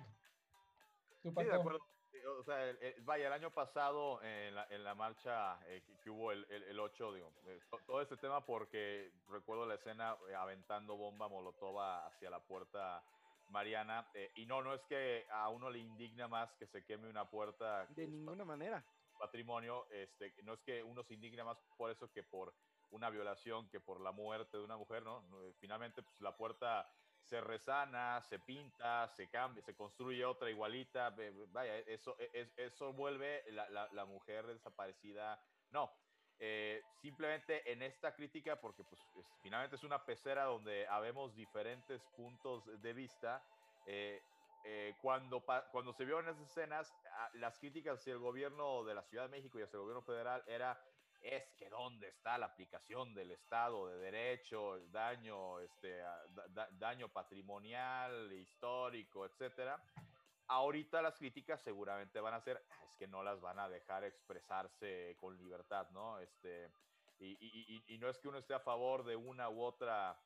sí. de acuerdo. Eh, o sea, vaya, el año pasado en la, en la marcha eh, que, hubo el, el, 8, digo, eh, todo este tema porque recuerdo la escena aventando bomba molotova hacia la puerta Mariana, y no, no es que a uno le indigna más que se queme una puerta. De ninguna manera patrimonio, este, no es que uno se indigne más por eso que por una violación, que por la muerte de una mujer, ¿no? Finalmente, pues la puerta se resana, se pinta, se cambia, se construye otra igualita, vaya, eso, e, eso vuelve la, la, mujer desaparecida, no, eh, simplemente en esta crítica, porque pues finalmente es una pecera donde habemos diferentes puntos de vista, eh, eh, cuando, cuando se vio en esas escenas, las críticas hacia el gobierno de la Ciudad de México y hacia el gobierno federal era, es que dónde está la aplicación del Estado de Derecho, el daño, este, daño patrimonial, histórico, etcétera. Ahorita las críticas seguramente van a ser, ah, es que no las van a dejar expresarse con libertad, ¿no? Este, Y, y- y- y no es que uno esté a favor de una u otra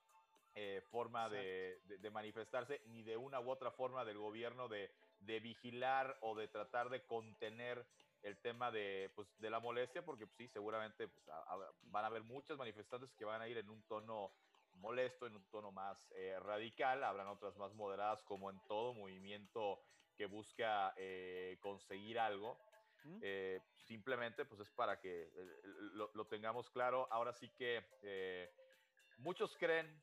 eh, forma de, de- de manifestarse, ni de una u otra forma del gobierno de, de vigilar o de tratar de contener el tema de, pues, de la molestia, porque pues, sí, seguramente pues, a- a- van a haber muchas manifestantes que van a ir en un tono molesto, en un tono más eh, radical, habrán otras más moderadas, como en todo movimiento que busca eh, conseguir algo. ¿Mm? Eh, simplemente pues es para que eh, lo, lo tengamos claro. Ahora sí que eh, muchos creen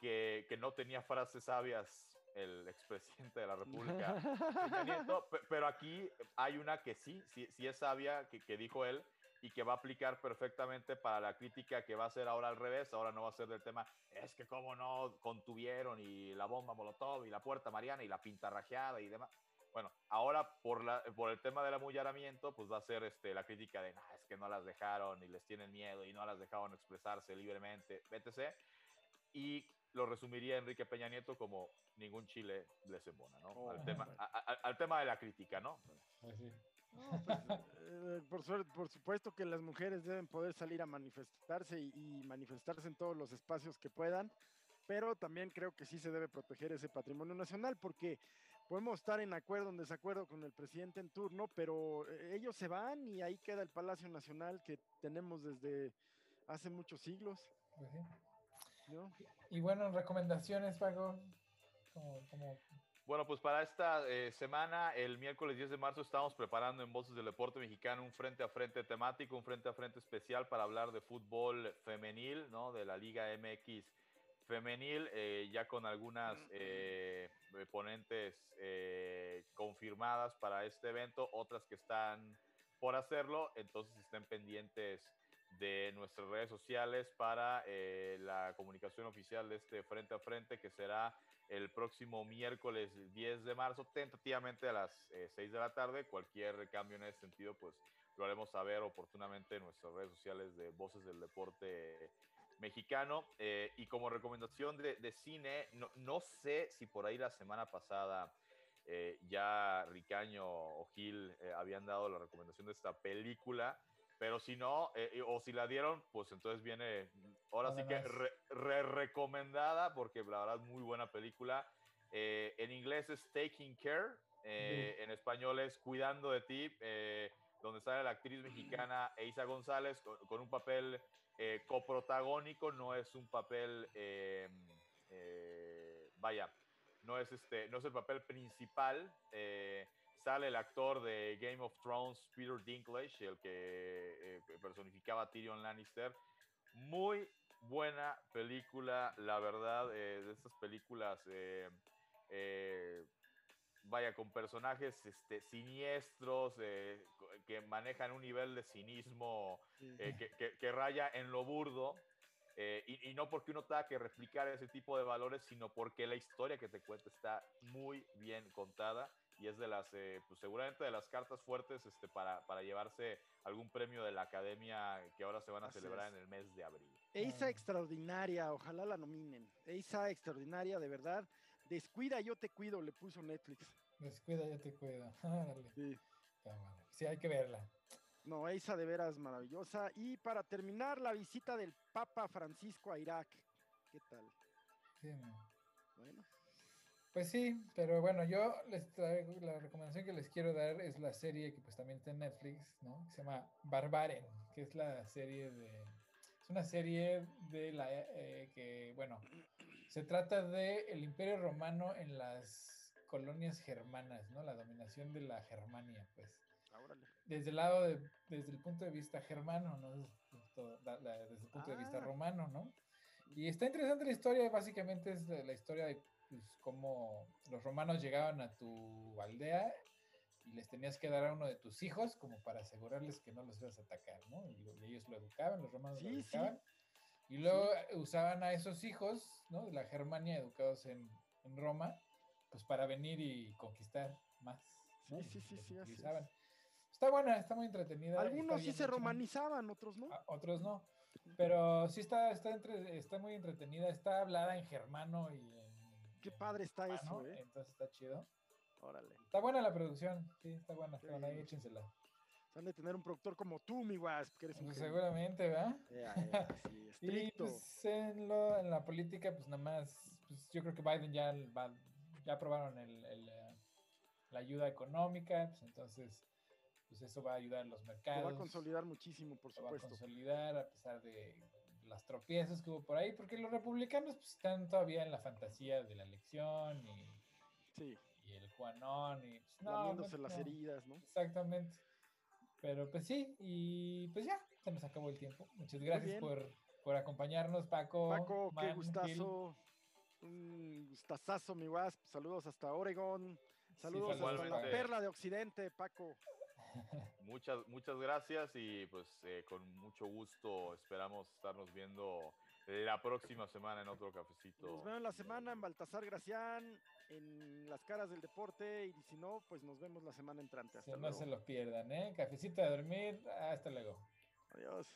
que, que no tenía frases sabias el expresidente de la República, Nieto, pero aquí hay una que sí, sí, sí es sabia, que, que dijo él, y que va a aplicar perfectamente para la crítica que va a ser ahora al revés, ahora no va a ser del tema, es que cómo no contuvieron y la bomba Molotov y la puerta Mariana y la pinta rajeada y demás. Bueno, ahora por, la, por el tema del amullaramiento, pues va a ser este, la crítica de, "Nah, es que no las dejaron y les tienen miedo y no las dejaron expresarse libremente, etc. Y lo resumiría Enrique Peña Nieto como ningún chile les embona, ¿no? Oh, al, tema, a- a- al tema de la crítica, ¿no? Sí. No, pues, eh, por, por supuesto que las mujeres deben poder salir a manifestarse y, y manifestarse en todos los espacios que puedan, pero también creo que sí se debe proteger ese patrimonio nacional porque podemos estar en acuerdo o en desacuerdo con el presidente en turno, pero eh, ellos se van y ahí queda el Palacio Nacional que tenemos desde hace muchos siglos, Pues sí. ¿No? Y bueno, recomendaciones, Paco. Como, como Bueno, pues para esta eh, semana, el miércoles 10 de marzo, estamos preparando en Voces del Deporte Mexicano un frente a frente temático, un frente a frente especial para hablar de fútbol femenil, ¿no? De la Liga MX femenil, eh, ya con algunas eh, eh, ponentes eh, confirmadas para este evento, otras que están por hacerlo, entonces estén pendientes de nuestras redes sociales para eh, la comunicación oficial de este frente a frente que será el próximo miércoles 10 de marzo, tentativamente a las eh, 6 de la tarde. Cualquier cambio en ese sentido, pues lo haremos saber oportunamente en nuestras redes sociales de Voces del Deporte Mexicano. Eh, y como recomendación de, de cine, no, no, sé si por ahí la semana pasada eh, ya Ricaño o Gil eh, habían dado la recomendación de esta película. Pero si no, eh, o si la dieron, pues entonces viene, ahora sí que re, re recomendada, porque la verdad es muy buena película. Eh, en inglés es Taking Care, eh, en español es Cuidando de ti, eh, donde sale la actriz mexicana Eisa González con, con un papel eh, coprotagónico, no es un papel, eh, vaya, no es, este, no es el papel principal. Eh, sale el actor de Game of Thrones, Peter Dinklage, el que eh, personificaba a Tyrion Lannister. Muy buena película, la verdad, eh, de estas películas, eh, eh, vaya, con personajes este, siniestros, eh, que manejan un nivel de cinismo eh, que, que, que, raya en lo burdo. Eh, y, y, no porque uno tenga que replicar ese tipo de valores, sino porque la historia que te cuenta está muy bien contada y es de las, eh, pues seguramente de las cartas fuertes este, para, para llevarse algún premio de la academia que ahora se van a Así celebrar es. en el mes de abril. Eisa extraordinaria, ojalá la nominen. Eisa extraordinaria, de verdad. Descuida, yo te cuido, le puso Netflix. Descuida, yo te cuido. sí. sí, hay que verla. No, Eisa de veras maravillosa. Y para terminar, la visita del Papa Francisco a Irak. ¿Qué tal? Sí, no. Bueno. Pues sí, pero bueno, yo les traigo la recomendación que les quiero dar es la serie que pues también está en Netflix, ¿no? Que se llama Barbaren, que es la serie de... Es una serie de la... Eh, que, bueno, se trata de el Imperio Romano en las colonias germanas, ¿no? La dominación de la Germania, pues. Órale. Desde el lado de, desde el punto de vista germano, ¿no? Desde, la, desde el punto ah. de vista romano, ¿no? Y está interesante la historia, básicamente es la historia de pues, cómo los romanos llegaban a tu aldea y les tenías que dar a uno de tus hijos como para asegurarles que no los ibas a atacar, ¿no? Y, lo, y ellos lo educaban, los romanos sí, lo educaban. Sí. Y luego sí. usaban a esos hijos, ¿no? De la Germania, educados en, en Roma, pues para venir y conquistar más. ¿no? Sí, sí, sí, sí. Está buena, está muy entretenida. Algunos sí se hecha. romanizaban, otros no. Ah, otros no. Pero sí está, está, entre, está muy entretenida, está hablada en germano y. Qué padre está germano, eso, ¿eh? Entonces está chido. Órale. Está buena la producción, sí, está buena, está buena, ahí échensela. Han de tener un productor como tú, mi Wasp, que eres Pues seguramente, ¿verdad? Sí, Y pues en, lo, en la política, pues nada más, pues yo creo que Biden ya, va, ya aprobaron el, el, eh, la ayuda económica, pues entonces, pues eso va a ayudar a los Lo mercados. va a consolidar muchísimo, por lo va a supuesto. consolidar a pesar de las tropiezos que hubo por ahí, porque los republicanos pues, están todavía en la fantasía de la elección y, Sí, y el Juanón y pues, no, lamiéndose no, las heridas, ¿no? Exactamente. Pero pues sí, y pues ya, se nos acabó el tiempo. Muchas gracias por, por acompañarnos, Paco. Paco, qué Gil. gustazo. Un gustazazo, mi Wasp. Saludos hasta Oregon. Saludos hasta la perla de Occidente, Paco. Muchas, muchas gracias y pues eh, con mucho gusto esperamos estarnos viendo la próxima semana en otro cafecito. Nos vemos la semana en Baltasar Gracián, en las caras del deporte, y si no, pues nos vemos la semana entrante. Hasta Que no luego. se lo pierdan, ¿eh? Cafecito de dormir, hasta luego. Adiós.